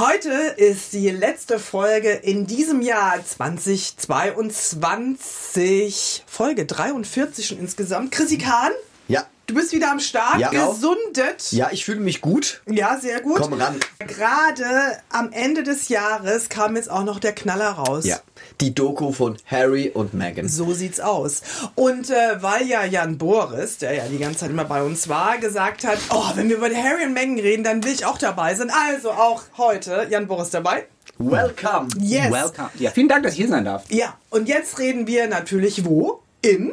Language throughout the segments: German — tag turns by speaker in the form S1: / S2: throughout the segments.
S1: Heute ist die letzte Folge in diesem Jahr 2022. Folge 43 schon insgesamt. Chrissy Kahn. Du bist wieder am Start.
S2: Ja.
S1: Gesundet.
S2: Ja, ich fühle mich gut.
S1: Ja, sehr gut.
S2: Komm ran.
S1: Gerade am Ende des Jahres kam jetzt auch noch der Knaller raus.
S2: Ja. Die Doku von Harry und Meghan.
S1: So sieht's aus. Und äh, weil ja Jan Boris, der ja die ganze Zeit immer bei uns war, gesagt hat, oh, wenn wir über Harry und Meghan reden, dann will ich auch dabei sein. Also auch heute Jan Boris dabei.
S2: Welcome.
S1: Yes.
S3: Welcome. Ja, vielen Dank, dass ich hier sein darf.
S1: Ja, und jetzt reden wir natürlich wo? Im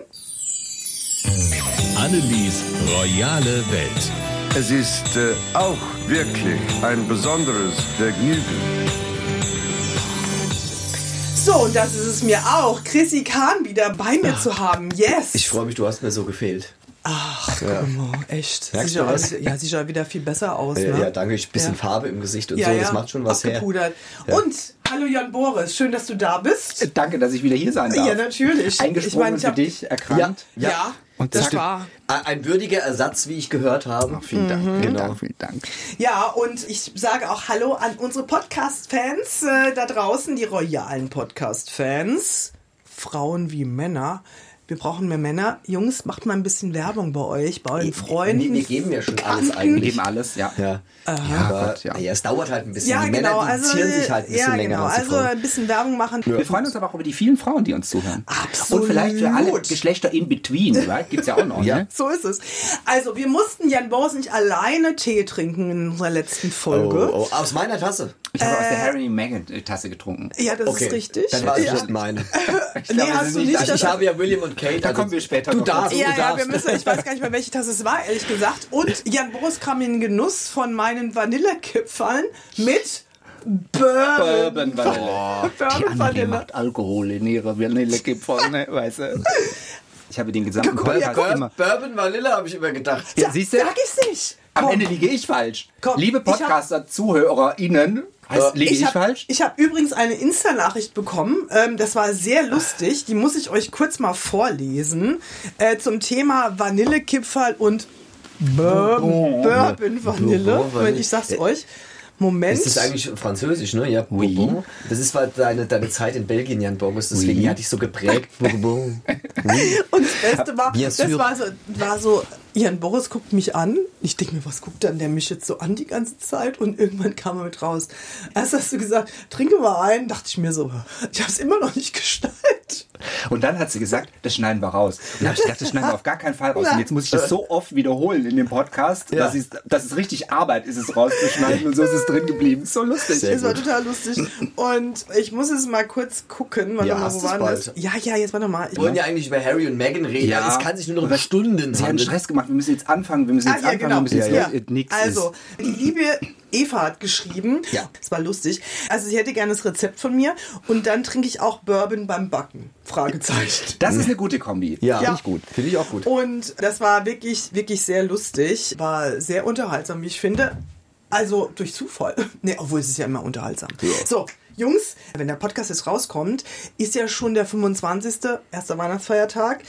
S4: Annelies royale Welt.
S5: Es ist äh, auch wirklich ein besonderes Vergnügen.
S1: So, und das ist es mir auch, Chrissy Kahn wieder bei mir zu haben. Yes.
S2: Ich freue mich, du hast mir so gefehlt.
S1: Ach, guck mal, echt.
S2: Merkst
S1: Sieht
S2: du
S1: ja,
S2: was?
S1: wieder, ja, sieht ja wieder viel besser aus,
S2: Äh,
S1: ne?
S2: Ja, danke. Ich bisschen
S1: Ja.
S2: Farbe im Gesicht und so. Das macht schon was her. Ja.
S1: Und hallo Jan Boris, schön, dass du da bist.
S3: Äh, Danke, dass ich wieder hier sein darf.
S1: Ja, natürlich.
S3: Eingesprungen
S1: Ich meine, ich
S3: für
S1: hab-
S3: dich, erkrankt.
S1: Ja,
S2: Ja.
S3: Und
S1: das war.
S2: Ein würdiger Ersatz, wie ich gehört habe.
S3: Vielen Dank. Vielen
S2: Genau.
S3: Vielen Dank.
S1: Ja, und ich sage auch Hallo an unsere Podcast-Fans äh, da draußen, die royalen Podcast-Fans. Frauen wie Männer. Wir brauchen mehr Männer. Jungs, macht mal ein bisschen Werbung bei euch, bei euren Freunden.
S2: Wir geben ja schon alles
S1: Bekannten.
S3: Wir
S2: eigentlich.
S3: geben alles, ja.
S2: Ja.
S3: Ja,
S2: Aber
S3: Gott, ja.
S2: ja, es dauert halt ein bisschen.
S1: Ja,
S2: die
S1: genau.
S2: Männer, die
S1: Also,
S2: zieren sich halt ein bisschen
S1: ja,
S2: länger
S1: genau.
S2: als
S1: Also ein bisschen Werbung machen.
S3: Wir freuen uns aber auch über die vielen Frauen, die uns zuhören.
S1: Absolut.
S3: Und vielleicht für alle Geschlechter in between, right? Gibt's ja auch noch,
S2: Ja.
S3: ne?
S1: So ist es. Also, wir mussten Jan Boris nicht alleine Tee trinken in unserer letzten Folge.
S2: Oh, oh, aus meiner Tasse.
S3: Ich habe aus
S1: Äh.
S3: der Harry Meghan Tasse getrunken.
S1: Ja, das
S2: Okay.
S1: ist richtig.
S2: Dann war es
S1: ja.
S2: nicht meine.
S3: Ich
S1: Nee,
S3: glaube,
S1: hast du nicht.
S2: Also ich habe ja William und Kate.
S3: Da
S2: also
S3: kommen wir später
S2: Du
S3: noch
S2: darfst,
S3: dazu.
S1: Ja,
S2: du
S1: ja,
S2: darfst.
S1: wir müssen, ich weiß gar nicht mehr, welche Tasse es war, ehrlich gesagt. Und Jan Boris kam in den Genuss von meinen Vanillekipferln mit Bourbon.
S3: Bourbon Vanille.
S1: Bourbon
S3: Die Anne, die
S1: Vanille.
S3: macht Alkohol in ihrer Vanillekipferl, ne? Weißt du? Ich habe den gesamten Podcast
S2: Bur
S3: immer...
S2: Bourbon Vanille habe ich immer gedacht.
S3: Ja, siehst du?
S1: Sag ich's nicht.
S3: Am
S1: Komm.
S3: Ende liege ich falsch.
S1: Komm,
S3: Liebe
S1: ich hab-
S3: Podcaster-ZuhörerInnen, heißt, liege ich,
S1: ich habe
S3: falsch?
S1: hab übrigens eine Insta-Nachricht bekommen. Ähm, das war sehr lustig. Die muss ich euch kurz mal vorlesen. Äh, zum Thema Vanillekipferl und Bourbon, Bourbon Vanille.
S2: Bourbon
S1: ich sag's euch. Moment.
S2: Ist das eigentlich französisch, ne? Ja,
S3: Oui.
S2: Das ist weil deine, deine Zeit in Belgien, Jan Boris. Deswegen
S3: Oui.
S2: hatte ich so geprägt. Bourbon.
S1: Und das Beste war,
S2: Bien
S1: das
S2: sûr.
S1: war so, war so, Jan Boris guckt mich an. Ich denke mir, was guckt dann der mich jetzt so an die ganze Zeit? Und irgendwann kam er mit raus. Erst hast du gesagt, trinke mal ein. Dachte ich mir so, ich habe es immer noch nicht geschnallt.
S3: Und dann hat sie gesagt, das schneiden wir raus. Und dann habe ich gedacht, das schneiden wir auf gar keinen Fall raus. Und jetzt muss ich das so oft wiederholen in dem Podcast,
S2: Ja.
S3: dass, es, dass es richtig Arbeit ist, es rauszuschneiden. Und so ist es drin geblieben. So lustig.
S2: Sehr
S1: Das war
S2: gut.
S1: total lustig. Und ich muss es mal kurz gucken. Warte
S2: Ja,
S1: mal, wo
S2: du's
S1: war
S2: bald?
S1: das? Ja, ja, jetzt warte mal.
S2: Wir wollen ja eigentlich über Harry und Meghan reden.
S3: Ja.
S2: Es kann sich nur noch über Stunden
S3: Sie haben
S2: handeln.
S3: Stress gemacht. Wir müssen jetzt anfangen. Wir müssen
S1: Ah,
S3: jetzt
S1: ja,
S3: anfangen.
S1: genau.
S3: Wir müssen jetzt
S2: Ja, ja.
S1: Also, die liebe Eva hat geschrieben,
S2: Ja.
S1: das war lustig, also sie hätte gerne das Rezept von mir und dann trinke ich auch Bourbon beim Backen, Fragezeichen.
S3: Das ist eine gute Kombi.
S2: Ja,
S1: Ja.
S2: Finde ich gut. Finde ich auch gut.
S1: Und das war wirklich, wirklich sehr lustig, war sehr unterhaltsam, wie ich finde. Also durch Zufall. Nee, obwohl es ist ja immer unterhaltsam. So, Jungs, wenn der Podcast jetzt rauskommt, ist ja schon der 25. erster Weihnachtsfeiertag.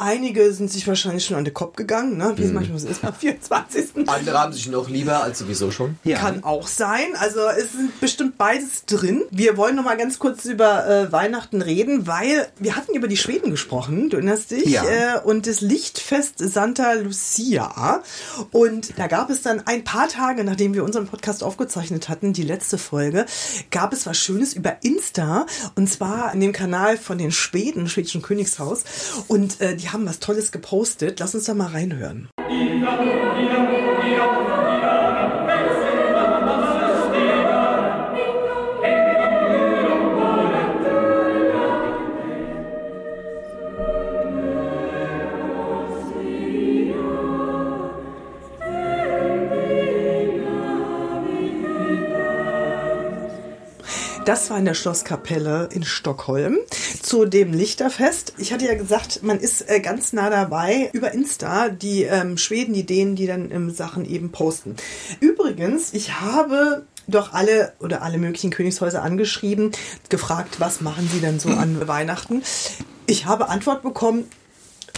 S1: Einige sind sich wahrscheinlich schon an den Kopf gegangen, ne? wie es manchmal so ist am 24.
S2: Andere haben sich noch lieber als sowieso schon.
S3: Ja.
S1: Kann auch sein. Also es sind bestimmt beides drin. Wir wollen noch mal ganz kurz über äh, Weihnachten reden, weil wir hatten über die Schweden gesprochen, du erinnerst dich,
S3: Ja.
S1: äh, und das Lichtfest Santa Lucia. Und da gab es dann ein paar Tage, nachdem wir unseren Podcast aufgezeichnet hatten, die letzte Folge, gab es was Schönes über Insta und zwar in dem Kanal von den Schweden, schwedischen Königshaus. Und äh, die haben was Tolles gepostet. Lass uns da mal reinhören. Das war in der Schlosskapelle in Stockholm zu dem Lichterfest. Ich hatte ja gesagt, man ist äh, ganz nah dabei über Insta, die ähm, Schweden, die Dänen, die dann ähm, Sachen eben posten. Übrigens, ich habe doch alle oder alle möglichen Königshäuser angeschrieben, gefragt, was machen sie denn so an Weihnachten. Ich habe Antwort bekommen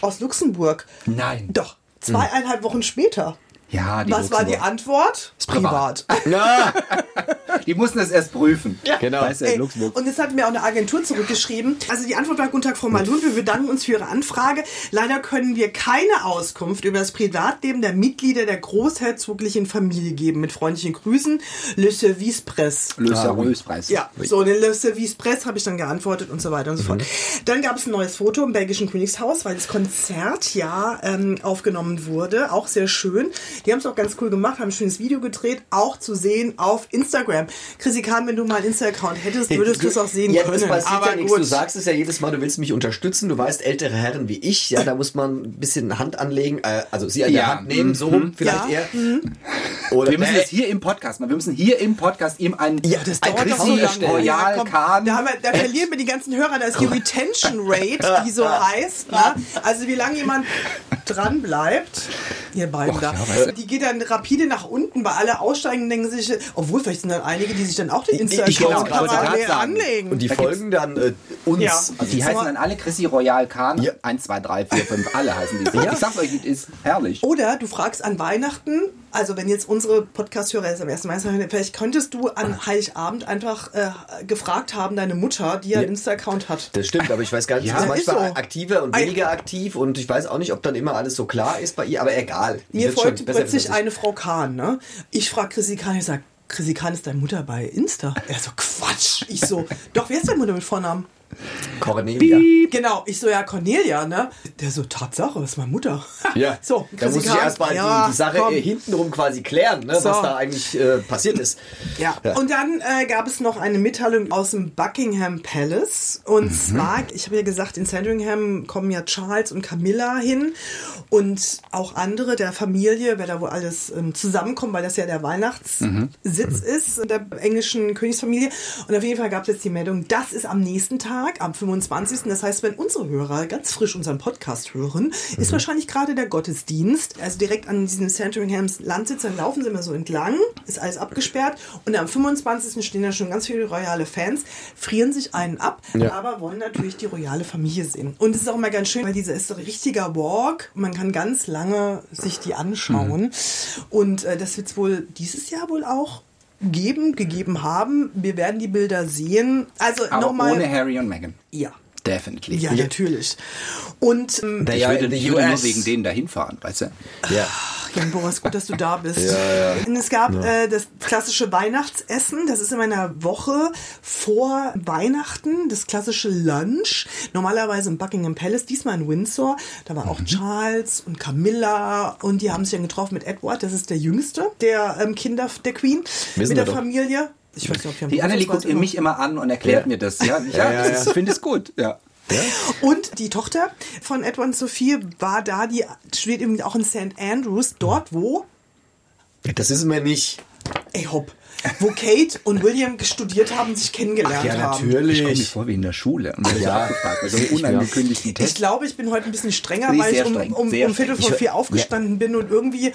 S1: aus Luxemburg.
S3: Nein.
S1: Doch, zweieinhalb Wochen später.
S3: Ja, die
S1: Was war die. Antwort?
S3: privat.
S2: Ja,
S3: Die mussten das erst prüfen.
S2: genau.
S3: Weißt du, Luxemburg.
S1: und jetzt hat mir auch eine Agentur zurückgeschrieben. Also die Antwort war Guten Tag, Frau Malun. Wir bedanken uns für Ihre Anfrage. Leider können wir keine Auskunft über das Privatleben der Mitglieder der großherzoglichen Familie geben. Mit freundlichen Grüßen, Le Service Presse.
S3: Le Service Preis.
S1: Ja, so den Le Service Presse habe ich dann geantwortet und so weiter und so fort. Dann gab es ein neues Foto im belgischen Königshaus, weil das Konzert ja ähm, aufgenommen wurde. Auch sehr schön. Die haben es auch ganz cool gemacht, haben ein schönes Video gedreht, auch zu sehen auf Instagram. Chrissy Kahn, wenn du mal einen Insta-Account hättest, würdest du es auch sehen
S2: ja,
S1: können.
S2: Das passiert
S1: Aber
S2: ja nichts.
S1: gut.
S2: Du sagst es ja jedes Mal, du willst mich unterstützen. Du weißt, ältere Herren wie ich, ja, da muss man ein bisschen Hand anlegen, äh, also sie an
S3: Ja,
S2: der Hand nehmen, so rum vielleicht
S1: Ja,
S2: eher. Oder
S3: Wir müssen das hier im Podcast machen. Wir müssen hier im Podcast ihm ein,
S2: Ja, das
S3: ein Chrissy
S2: so lange.
S3: Royal
S1: Ja,
S3: Kahn.
S1: Da, haben wir, da verlieren wir die ganzen Hörer. Da ist die Retention Rate, die so heißt. Ne? Also wie lange jemand dran bleibt. Ihr beiden da. Die geht dann rapide nach unten, weil alle aussteigen und denken sich, obwohl vielleicht sind dann einige, die sich dann auch den
S3: sagen.
S1: anlegen.
S2: Und die
S3: Da
S2: folgen dann äh, uns.
S1: Ja.
S2: Also
S3: Die heißen dann alle Chrissy Royal Kahn.
S2: Ja.
S3: 1, 2, 3, 4, 5, alle heißen die. so. Ich sag's euch, das ist herrlich.
S1: Oder du fragst an Weihnachten, also wenn jetzt unsere Podcast-Hörer am ersten Mal hören, vielleicht könntest du an Heiligabend einfach äh, gefragt haben, deine Mutter, die ja einen Insta-Account hat.
S2: Das stimmt, aber ich weiß gar nicht,
S3: Ja,
S2: sie ist
S1: ist
S2: manchmal
S1: so.
S2: aktiver und weniger aktiv und ich weiß auch nicht, ob dann immer alles so klar ist bei ihr, aber egal. Die
S1: Mir
S2: besser
S1: plötzlich eine Frau Kahn, ne? Ich frage Chrissy Kahn, ich sag, Chrissy Kahn ist deine Mutter bei Insta. Er so, Quatsch. Ich so, doch, wer ist deine Mutter mit Vornamen?
S2: Cornelia.
S1: Genau, ich so, ja, Cornelia, ne? Der so, Tatsache, ist meine Mutter.
S2: Ja,
S1: so,
S2: da muss ich erstmal
S1: ja,
S2: die, die Sache
S1: komm.
S2: äh, hintenrum quasi klären, ne,
S1: So.
S2: was da eigentlich äh, passiert ist.
S1: Ja. Und dann äh, gab es noch eine Mitteilung aus dem Buckingham Palace. Und
S2: Mhm.
S1: zwar, ich habe ja gesagt, in Sandringham kommen ja Charles und Camilla hin und auch andere der Familie, wer da wohl alles ähm, zusammenkommt, weil das ja der Weihnachtssitz
S2: Mhm.
S1: ist der englischen Königsfamilie. Und auf jeden Fall gab es jetzt die Meldung, das ist am nächsten Tag, am 25. Das heißt, wenn unsere Hörer ganz frisch unseren Podcast hören, ist
S2: Mhm.
S1: wahrscheinlich gerade der Gottesdienst, also direkt an diesem Sandringhams Landsitz, dann laufen sie immer so entlang, ist alles abgesperrt und am 25. stehen da schon ganz viele royale Fans, frieren sich einen ab,
S2: Ja.
S1: aber wollen natürlich die royale Familie sehen. Und es ist auch immer ganz schön, weil dieser ist so ein richtiger Walk, man kann ganz lange sich die anschauen und äh, das wird es wohl dieses Jahr wohl auch geben, gegeben haben. Wir werden die Bilder sehen. Also
S3: Aber
S1: nochmal.
S3: ohne Harry und Meghan.
S1: Ja.
S3: Definitely.
S1: Ja, natürlich. Und ähm,
S3: Ich
S2: ja
S3: würde, ich würde nur
S2: US.
S3: wegen denen dahin fahren, weißt du?
S2: Ja.
S1: Jan Boris, gut, dass du da bist.
S2: Ja, ja.
S1: Und es gab äh, das klassische Weihnachtsessen. Das ist in einer Woche vor Weihnachten. Das klassische Lunch. Normalerweise im Buckingham Palace, diesmal in Windsor. Da war auch
S2: Mhm.
S1: Charles und Camilla. Und die haben sich dann getroffen mit Edward. Das ist der jüngste der ähm, Kinder der Queen.
S2: Wissen
S1: mit der
S2: doch.
S1: Familie. Ich weiß nicht, ob wir
S3: Die Annelie guckt
S1: immer.
S3: mich immer an und erklärt
S2: Ja.
S3: mir das. Ja, ich,
S2: Ja,
S3: ja, ich finde es gut. Ja.
S1: Und die Tochter von Edward und Sophie war da, die steht eben auch in St. Andrews, dort wo
S2: Das ist mir nicht.
S1: Ey, hopp. Wo Kate und William studiert haben, sich kennengelernt
S2: Ach ja,
S1: haben.
S3: Ich komme mir
S2: natürlich.
S3: vor wie in der Schule.
S2: Ja.
S3: ja. abgefragt bei so einem unangekündigten
S1: Ich
S3: Test.
S1: glaube, ich bin heute ein bisschen strenger, weil ich um, um, um Viertel vor vier aufgestanden bin und irgendwie,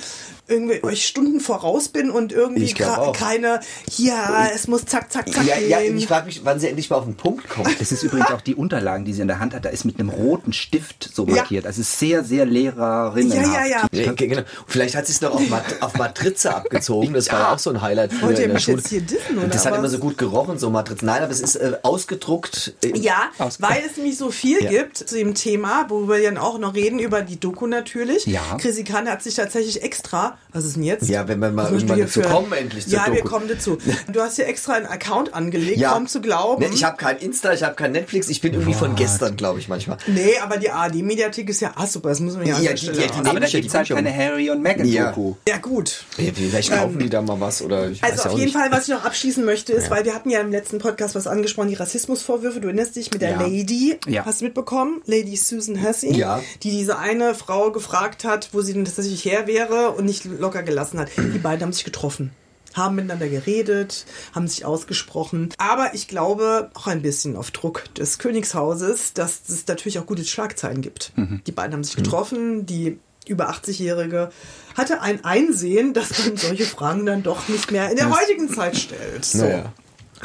S1: irgendwie euch Stunden voraus bin und irgendwie
S2: Ich
S1: keine, ja, es muss zack, zack, zack
S2: Ja, ja,
S1: gehen.
S2: ich frage mich, wann sie endlich mal auf den Punkt kommt.
S3: Das ist übrigens auch die Unterlagen, die sie in der Hand hat. Da ist mit einem roten Stift so
S1: Ja.
S3: markiert. Also ist sehr, sehr lehrerinnenhaft.
S1: Ja, ja, ja.
S2: Ja, genau. Vielleicht hat sie es noch auf, Mat auf Matrize abgezogen. Das war ja auch so ein Highlight früher der Schule.
S1: jetzt hier dissen, oder
S2: das hat immer so gut gerochen, so Matrize. Nein, aber es ist äh, ausgedruckt. äh,
S1: Ja,
S3: Aus-
S1: weil es nämlich so viel
S2: Ja.
S1: gibt zu dem Thema, worüber wir dann auch noch reden, über die Doku natürlich.
S3: Ja.
S1: Chrissy Kahn hat sich tatsächlich extra, was ist denn jetzt?
S2: Ja, wenn wir mal irgendwann dazu
S1: für-
S2: kommen, endlich zur
S1: Ja, wir
S2: Doku.
S1: kommen dazu. Du hast hier extra einen Account angelegt,
S2: Ja.
S1: kaum zu glauben.
S2: Ne, ich habe kein Insta, ich habe kein Netflix. Ich bin irgendwie von gestern, glaube ich, manchmal.
S1: Nee, aber die ARD-Mediathek ist ja, ah super, das muss man ja
S2: Ja, die- ja, die nehmen
S3: Aber da gibt es halt
S2: die
S3: keine Harry und Meghan
S2: Ja.
S3: Doku.
S1: Ja gut.
S2: Vielleicht kaufen die da mal was oder ich weiß
S1: Ähm, Also
S2: ja
S1: auf
S2: auch
S1: jeden. Fall, was ich noch abschließen möchte, ist, weil wir hatten ja im letzten Podcast was angesprochen, die Rassismusvorwürfe. Du erinnerst dich mit der
S3: Ja.
S1: Lady,
S3: Ja.
S1: hast du mitbekommen? Lady Susan Hussey,
S2: Ja.
S1: die diese eine Frau gefragt hat, wo sie denn tatsächlich her wäre und nicht locker gelassen hat. Die beiden haben sich getroffen. Haben miteinander geredet, haben sich ausgesprochen. Aber ich glaube auch ein bisschen auf Druck des Königshauses, dass es natürlich auch gute Schlagzeilen gibt.
S2: Mhm.
S1: Die beiden haben sich getroffen, die über 80-Jährige hatte ein Einsehen, dass man solche Fragen dann doch nicht mehr in der heutigen Zeit stellt. So.
S2: Naja.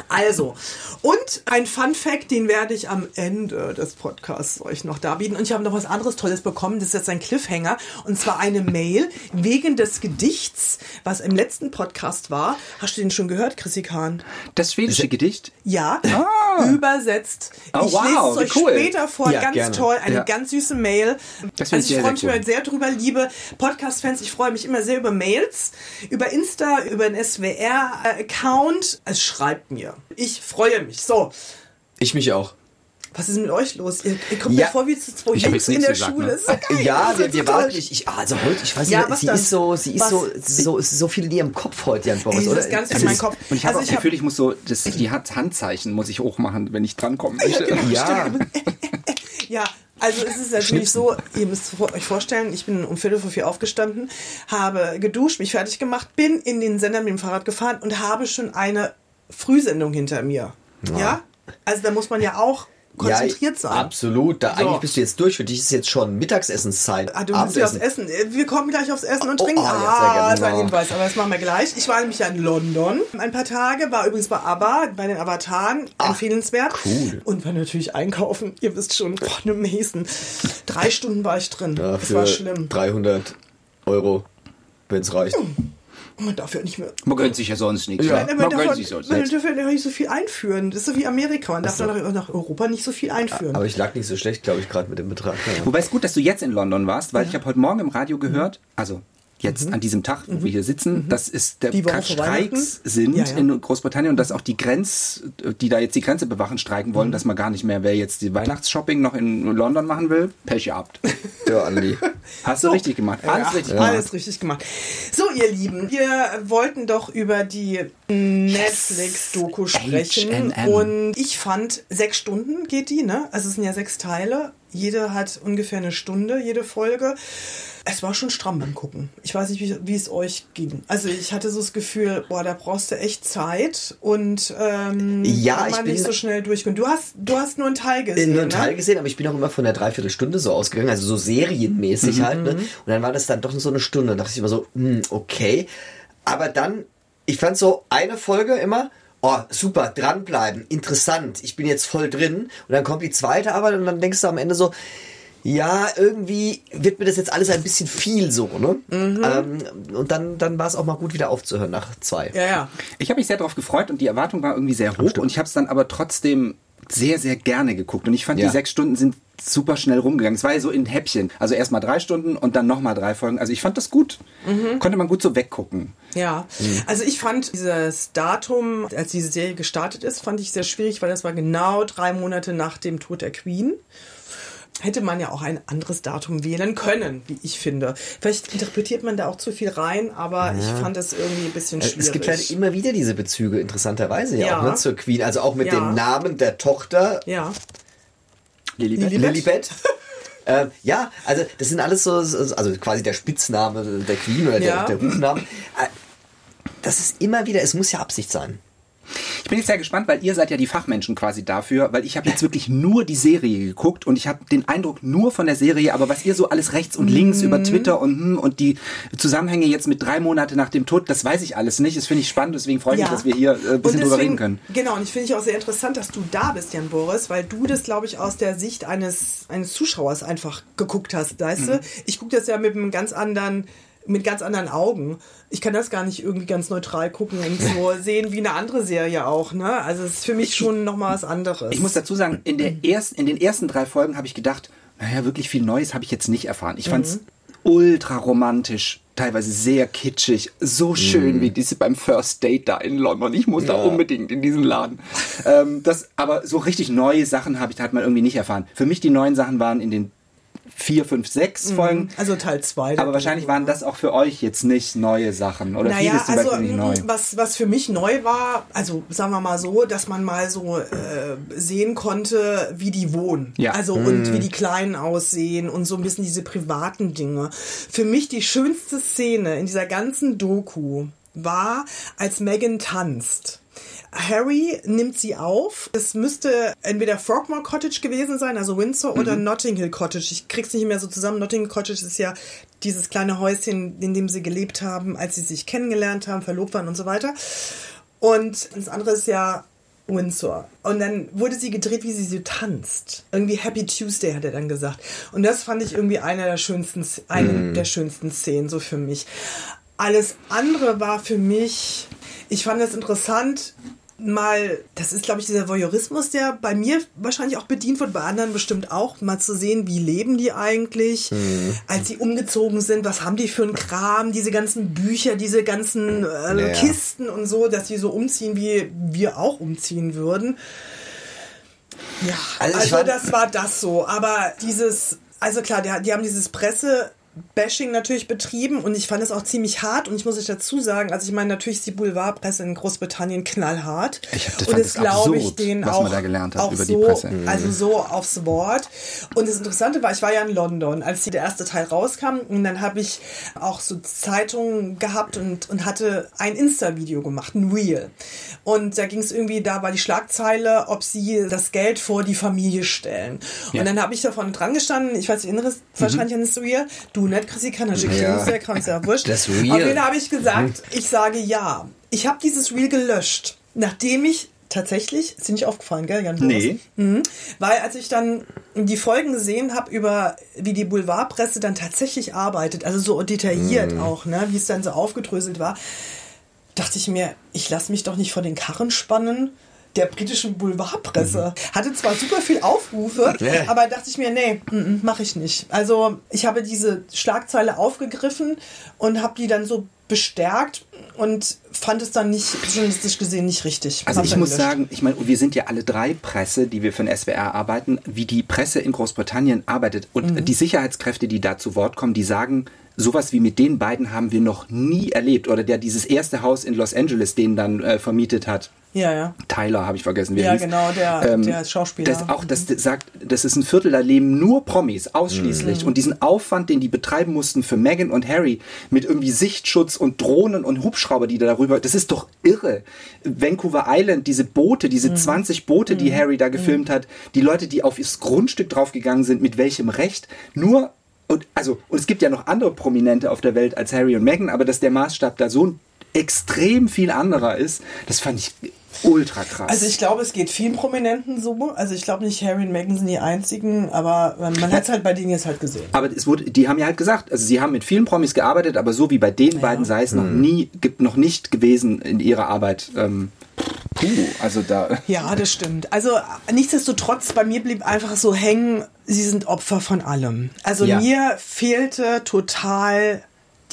S1: Also, und ein Fun Fact, den werde ich am Ende des Podcasts euch noch darbieten. Und ich habe noch was anderes Tolles bekommen. Das ist jetzt ein Cliffhanger. Und zwar eine Mail wegen des Gedichts, was im letzten Podcast war. Hast du den schon gehört, Chrissy Kahn?
S3: Das schwedische Gedicht?
S1: Ja,
S3: Ah.
S1: übersetzt.
S3: Oh,
S1: ich
S3: wow,
S1: lese es euch
S3: cool.
S1: später vor.
S2: Ja,
S1: ganz
S2: gerne.
S1: toll. Eine
S3: Ja.
S1: ganz süße Mail.
S3: Das
S1: also
S3: ich sehr,
S1: freue mich
S3: sehr cool.
S1: immer sehr drüber, liebe Podcast-Fans. Ich freue mich immer sehr über Mails, über Insta, über den SWR-Account. Es schreibt mir. Ich freue mich. So,
S2: Ich mich auch.
S1: was ist mit euch los? Ihr, ihr kommt
S2: Ja.
S1: mir vor wie zu zwei Jungs in der
S3: gesagt,
S1: Schule.
S3: ne?
S1: So geil.
S2: Ja, wir, wir waren nicht. Ich, also heute, ich weiß
S1: Ja,
S2: nicht,
S1: was
S2: sie
S1: dann?
S2: ist so, sie ist
S1: Was?
S2: so, so, so viel in ihrem Kopf heute, Jan Boris, oder?
S1: das ist ganz
S2: Also
S1: in meinem Kopf.
S3: Und ich habe
S1: Also ich
S3: das Gefühl, ich muss so das, die Hand- Handzeichen muss ich hochmachen, wenn ich drankommen möchte.
S2: Ja,
S1: Ja, also es ist natürlich so, ihr müsst euch vorstellen, ich bin um Viertel vor vier aufgestanden, habe geduscht, mich fertig gemacht, bin in den Sender mit dem Fahrrad gefahren und habe schon eine Frühsendung hinter mir. Ja? Also da muss man ja auch konzentriert
S2: ja,
S1: sein.
S2: Absolut. Da,
S1: So.
S2: Eigentlich bist du jetzt durch. Für dich ist jetzt schon Mittagsessenszeit.
S1: Ah, du willst ja aufs. Essen. Wir kommen gleich aufs Essen und
S2: Oh,
S1: trinken.
S2: oh, ja, sehr
S1: ah, war ein
S2: Oh.
S1: Hinweis, aber das machen wir gleich. Ich war nämlich ja in London ein paar Tage, war übrigens bei ABBA, bei den Avataren, empfehlenswert.
S2: Ah, cool.
S1: Und war natürlich einkaufen. Ihr wisst schon, boah, eine Mason. Drei Stunden war ich drin.
S2: Ja,
S1: das war schlimm.
S2: 300 Euro, wenn es reicht.
S1: Und man darf ja nicht mehr.
S3: Man gönnt sich ja sonst nichts.
S2: Ja.
S3: ne?
S1: Man
S3: Man
S1: darf,
S3: gönnt sich sonst
S1: man
S3: nichts.
S1: darf ja nicht so viel einführen. Das ist so wie Amerika. Man darf doch nach, Europa nicht so viel einführen.
S2: Aber ich lag nicht so schlecht, glaube ich, gerade mit dem Betrag. Ja.
S3: Wobei es gut, dass du jetzt in London warst, weil ich habe heute Morgen im Radio gehört, also jetzt an diesem Tag, wo wir hier sitzen, dass es der
S1: Mhm. Die Woche
S3: gerade
S1: vor
S3: Streiks sind
S1: Ja, ja.
S3: in Großbritannien und dass auch die Grenz, die da jetzt die Grenze bewachen, streiken
S1: Mhm.
S3: wollen, dass man gar nicht mehr, wer jetzt die Weihnachtsshopping noch in London machen will, Pech gehabt.
S2: Ja, Andi.
S3: Hast du richtig gemacht. Alles
S1: Ja,
S3: richtig
S1: alles
S3: gemacht.
S1: richtig gemacht. So, ihr Lieben, wir wollten doch über die Netflix-Doku sprechen.
S3: H&M.
S1: Und ich fand, sechs Stunden geht die, ne? Also es sind ja sechs Teile. Jede hat ungefähr eine Stunde, jede Folge. Es war schon stramm beim Gucken. Ich weiß nicht, wie, wie es euch ging. Also ich hatte so das Gefühl, boah, da brauchst du echt Zeit und ähm,
S2: Ja, ich
S1: man
S2: bin-
S1: nicht so schnell durchgehen. Du hast, du hast nur einen Teil gesehen.
S2: Nur einen
S1: ne?
S2: Teil gesehen, aber ich bin auch immer von der Dreiviertelstunde so ausgegangen, also so serienmäßig
S1: Mhm,
S2: halt. Ne? Und dann war das dann doch so eine Stunde. Da dachte ich immer so, hm, okay. Aber dann, ich fand so eine Folge immer, oh, super, dranbleiben, interessant, ich bin jetzt voll drin. Und dann kommt die zweite aber und dann denkst du am Ende so, ja, irgendwie wird mir das jetzt alles ein bisschen viel so, ne?
S1: Mhm.
S2: Ähm, und dann, dann war es auch mal gut, wieder aufzuhören nach zwei.
S1: Ja, ja.
S3: Ich habe mich sehr darauf gefreut und die Erwartung war irgendwie sehr hoch und ich habe es dann aber trotzdem sehr, sehr gerne geguckt. Und ich fand,
S2: Ja.
S3: die sechs Stunden sind super schnell rumgegangen. Es war ja so in Häppchen. Also erst mal drei Stunden und dann nochmal drei Folgen. Also ich fand das gut. Konnte man gut so weggucken.
S1: Ja, also ich fand dieses Datum, als diese Serie gestartet ist, fand ich sehr schwierig, weil das war genau drei Monate nach dem Tod der Queen. Hätte man ja auch ein anderes Datum wählen können, wie ich finde. Vielleicht interpretiert man da auch zu viel rein, aber ich fand es irgendwie ein bisschen schwierig.
S2: Äh, Es gibt halt immer wieder diese Bezüge, interessanterweise ja,
S1: Ja.
S2: auch ne, zur Queen. Also auch mit
S1: Ja.
S2: dem Namen der Tochter
S1: ja,
S3: Lilibet?
S1: Lilibet?
S2: Ähm, ja, also das sind alles so, so- also quasi der Spitzname der Queen oder
S1: Ja.
S2: der, der Rufname. Äh, Das ist immer wieder, es muss ja Absicht sein.
S3: Ich bin jetzt sehr gespannt, weil ihr seid ja die Fachmenschen quasi dafür, weil ich habe jetzt wirklich nur die Serie geguckt und ich habe den Eindruck nur von der Serie, aber was ihr so alles rechts und links
S1: Mhm.
S3: über Twitter und hm, und die Zusammenhänge jetzt mit drei Monate nach dem Tod, das weiß ich alles nicht. Das finde ich spannend, deswegen freue ich mich, dass wir hier äh, ein bisschen drüber reden können.
S1: Genau, und ich finde ich auch sehr interessant, dass du da bist, Jan Boris, weil du das, glaube ich, aus der Sicht eines, eines Zuschauers einfach geguckt hast, weißt du? Ich gucke das ja mit einem ganz anderen mit ganz anderen Augen. Ich kann das gar nicht irgendwie ganz neutral gucken und so sehen wie eine andere Serie auch, ne? Also es ist für mich schon noch mal was anderes.
S3: Ich muss dazu sagen, in, der ersten, in den ersten drei Folgen habe ich gedacht, naja, wirklich viel Neues habe ich jetzt nicht erfahren. Ich fand es ultra romantisch, teilweise sehr kitschig, so schön wie diese beim First Date da in London. Ich muss da unbedingt in diesen Laden. ähm, das, aber so richtig neue Sachen habe ich da halt mal irgendwie nicht erfahren. Für mich die neuen Sachen waren in den vier, fünf, sechs Folgen.
S1: also Teil 2.
S3: Aber wahrscheinlich waren das auch für euch jetzt nicht neue Sachen oder
S1: Naja,
S3: vieles zum
S1: also
S3: Beispiel nicht neu.
S1: was, was für mich neu war, also sagen wir mal so, dass man mal so äh, sehen konnte, wie die wohnen.
S3: Ja.
S1: Also und wie die Kleinen aussehen und so ein bisschen diese privaten Dinge. Für mich die schönste Szene in dieser ganzen Doku war, als Megan tanzt. Harry nimmt sie auf. Es müsste entweder Frogmore Cottage gewesen sein, also Windsor, oder Notting Hill Cottage. Ich krieg's nicht mehr so zusammen. Notting Hill Cottage ist ja dieses kleine Häuschen, in dem sie gelebt haben, als sie sich kennengelernt haben, verlobt waren und so weiter. Und das andere ist ja Windsor. Und dann wurde sie gedreht, wie sie so tanzt. Irgendwie Happy Tuesday hat er dann gesagt. Und das fand ich irgendwie eine der schönsten, eine der schönsten Szenen so für mich. Alles andere war für mich, ich fand es interessant, mal, das ist glaube ich dieser Voyeurismus, der bei mir wahrscheinlich auch bedient wird, bei anderen bestimmt auch, mal zu sehen, wie leben die eigentlich, als sie umgezogen sind, was haben die für einen Kram, diese ganzen Bücher, diese ganzen äh,
S2: Ja.
S1: Kisten und so, dass die so umziehen, wie wir auch umziehen würden. Ja,
S2: Also
S1: also, das war das so. Aber dieses, also klar, die, die haben dieses Presse. Bashing natürlich betrieben und ich fand es auch ziemlich hart und ich muss euch dazu sagen, also ich meine natürlich ist die Boulevardpresse in Großbritannien knallhart
S3: Ich hab- das
S1: und das
S3: es
S1: glaube ich denen auch,
S3: man da gelernt hat
S1: auch
S3: über die
S1: so,
S3: Presse.
S1: also so aufs Wort. Und das Interessante war, ich war ja in London, als der erste Teil rauskam und dann habe ich auch so Zeitungen gehabt und, und hatte ein Insta-Video gemacht, ein Reel. Und da ging es irgendwie, da war die Schlagzeile, ob sie das Geld vor die Familie stellen. Und
S3: Ja.
S1: dann habe ich davon dran gestanden, ich weiß nicht, erinnerst wahrscheinlich an das Reel, du nicht, Chrissy, kann
S2: Ja.
S1: ja. kann, ist ja wurscht.
S2: Das Reel.
S1: Auf jeden habe ich gesagt, ich sage ja. Ich habe dieses Reel gelöscht, nachdem ich tatsächlich, ist dir nicht aufgefallen, gell, Jan? Boris?
S3: Nee.
S1: Mhm. Weil als ich dann die Folgen gesehen habe über, wie die Boulevardpresse dann tatsächlich arbeitet, also so detailliert auch, ne, wie es dann so aufgedröselt war, dachte ich mir, ich lasse mich doch nicht vor den Karren spannen der britischen Boulevardpresse. Hatte zwar super viel Aufrufe,
S2: Ja.
S1: aber dachte ich mir, nee, mache ich nicht. Also ich habe diese Schlagzeile aufgegriffen und habe die dann so bestärkt und fand es dann nicht journalistisch gesehen nicht richtig.
S3: Also
S1: Hab
S3: ich muss
S1: gelöscht.
S3: sagen, ich meine, wir sind ja alle drei Presse, die wir für den SWR arbeiten, wie die Presse in Großbritannien arbeitet. Und
S1: Mhm.
S3: die Sicherheitskräfte, die da zu Wort kommen, die sagen, sowas wie mit den beiden haben wir noch nie erlebt. Oder der dieses erste Haus in Los Angeles, den dann äh, vermietet hat.
S1: Ja, ja.
S3: Tyler, habe ich vergessen, wie er
S1: Ja,
S3: hieß.
S1: genau, der- der Schauspieler.
S3: Das auch, das sagt, das ist ein Viertel, da leben nur Promis, ausschließlich.
S1: Mhm.
S3: Und diesen Aufwand, den die betreiben mussten für Meghan und Harry, mit irgendwie Sichtschutz und Drohnen und Hubschrauber, die da darüber, das ist doch irre. Vancouver Island, diese Boote, diese
S1: Mhm.
S3: 20 Boote, die Harry da gefilmt hat, die Leute, die auf das Grundstück draufgegangen sind, mit welchem Recht, nur und also und es gibt ja noch andere Prominente auf der Welt als Harry und Meghan, aber dass der Maßstab da so extrem viel anderer ist, das fand ich ultra krass.
S1: Also ich glaube, es geht vielen Prominenten so. Also ich glaube nicht, Harry und Meghan sind die einzigen, aber man hat es halt bei denen jetzt halt gesehen.
S3: Aber es wurde, die haben ja halt gesagt, also sie haben mit vielen Promis gearbeitet, aber so wie bei den beiden sei es noch nie, gibt noch nicht gewesen in ihrer Arbeit. Ähm, puh, also da.
S1: Ja, das stimmt. Also nichtsdestotrotz, bei mir blieb einfach so hängen, sie sind Opfer von allem. Also
S3: Ja.
S1: mir fehlte total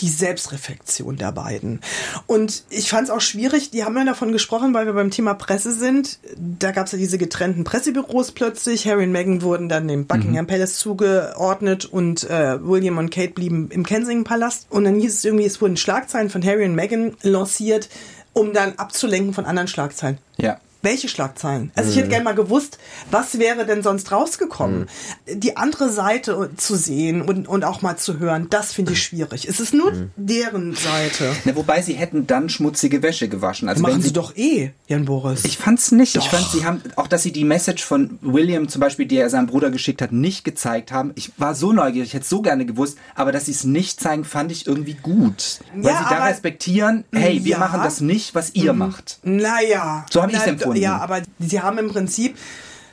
S1: die Selbstreflexion der beiden. Und ich fand es auch schwierig, die haben ja davon gesprochen, weil wir beim Thema Presse sind. Da gab es ja diese getrennten Pressebüros plötzlich. Harry und Meghan wurden dann dem Buckingham Palace zugeordnet und äh, William und Kate blieben im Kensington Palast. Und dann hieß es irgendwie, es wurden Schlagzeilen von Harry und Meghan lanciert, um dann abzulenken von anderen Schlagzeilen.
S3: Ja.
S1: Welche Schlagzeilen? Also ich hätte gerne mal gewusst, was wäre denn sonst rausgekommen? Die andere Seite zu sehen und, und auch mal zu hören, das finde ich schwierig. Es ist nur deren Seite.
S3: Na, wobei sie hätten dann schmutzige Wäsche gewaschen. Also
S1: Machen
S3: wenn
S1: sie doch eh, Jan Boris.
S3: Ich fand's nicht. Ich
S1: Doch.
S3: fand, sie haben, auch dass sie die Message von William zum Beispiel, die er seinem Bruder geschickt hat, nicht gezeigt haben. Ich war so neugierig, ich hätte so gerne gewusst, aber dass sie es nicht zeigen, fand ich irgendwie gut. Weil
S1: Ja,
S3: sie da
S1: aber-
S3: respektieren, hey, wir
S1: Ja. Mhm.
S3: machen das nicht, was ihr macht.
S1: Naja.
S3: So hab ich's
S1: Na,
S3: empfunden.
S1: Ja, aber sie haben im Prinzip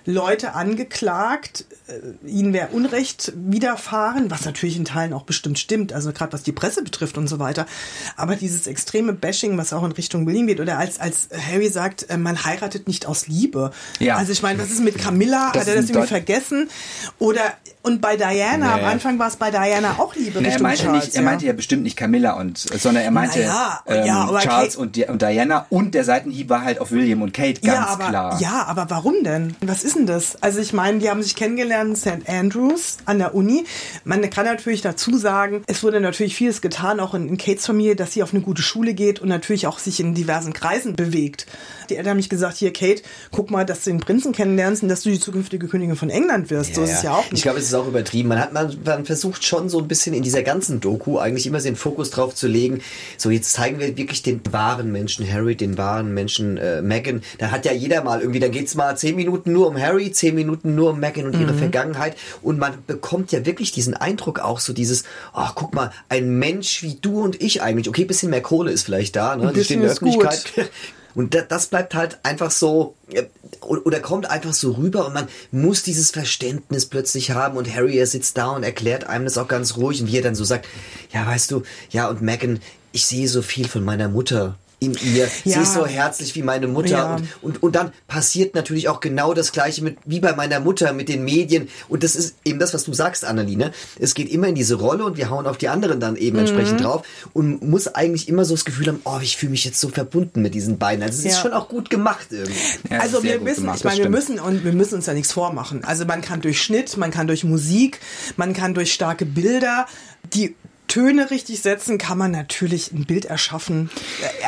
S1: Leute angeklagt, äh, ihnen wäre Unrecht widerfahren, was natürlich in Teilen auch bestimmt stimmt, also gerade was die Presse betrifft und so weiter. Aber dieses extreme Bashing, was auch in Richtung William geht, oder als, als Harry sagt, äh, man heiratet nicht aus Liebe.
S3: Ja.
S1: Also ich meine, was ist mit Camilla?
S3: Das
S1: Hat er das irgendwie vergessen? Oder, und bei Diana, am
S2: Nee.
S1: Anfang war es bei Diana auch Liebe
S3: Na, er meinte
S1: Charles.
S3: nicht, er meinte ja bestimmt nicht Camilla und, sondern er meinte
S1: Naja,
S3: ähm,
S1: ja,
S3: Charles
S1: Kate-
S3: und, und Diana und der Seitenhieb war halt auf William und Kate, ganz
S1: ja, aber,
S3: klar.
S1: Ja, aber warum denn? Was ist denn das? Also ich meine, die haben sich kennengelernt in St. Andrews an der Uni. Man kann natürlich dazu sagen, es wurde natürlich vieles getan, auch in, in Kates Familie, dass sie auf eine gute Schule geht und natürlich auch sich in diversen Kreisen bewegt. Die Eltern haben mich gesagt, hier Kate, guck mal, dass du den Prinzen kennenlernst und dass du die zukünftige Königin von England wirst. so ist es ja auch
S2: Ich
S1: nicht.
S2: glaube, es ist auch übertrieben. Man hat man, man versucht schon so ein bisschen in dieser ganzen Doku eigentlich immer den Fokus drauf zu legen. So, jetzt zeigen wir wirklich den wahren Menschen Harry, den wahren Menschen äh, Meghan. Da hat ja jeder mal irgendwie, dann geht's mal zehn Minuten nur um Harry, zehn Minuten nur um Meghan und ihre
S1: Mhm.
S2: Vergangenheit. Und man bekommt ja wirklich diesen Eindruck auch so dieses, ach guck mal, ein Mensch wie du und ich eigentlich. Okay, bisschen mehr Kohle ist vielleicht da, ne? Die stehen in der. Öffentlichkeit. Und da, das bleibt halt einfach so, äh, oder kommt einfach so rüber und man muss dieses Verständnis plötzlich haben und Harry, er sitzt da und erklärt einem das auch ganz ruhig und wie er dann so sagt, ja, weißt du, ja, und Megan, ich sehe so viel von meiner Mutter in ihr. Sie
S1: Ja.
S2: ist so herzlich wie meine Mutter.
S1: Ja.
S2: Und, und, und dann passiert natürlich auch genau das Gleiche mit, wie bei meiner Mutter mit den Medien. Und das ist eben das, was du sagst, Annelie. Es geht immer in diese Rolle und wir hauen auf die anderen dann eben
S1: Mhm.
S2: entsprechend drauf und muss eigentlich immer so das Gefühl haben, oh, ich fühle mich jetzt so verbunden mit diesen beiden. Also es ist
S1: Ja.
S2: schon auch gut gemacht irgendwie.
S3: Ja,
S1: also wir wissen,
S3: gemacht,
S1: ich meine, wir müssen und wir müssen uns ja nichts vormachen. Also man kann durch Schnitt, man kann durch Musik, man kann durch starke Bilder die Töne richtig setzen, kann man natürlich ein Bild erschaffen.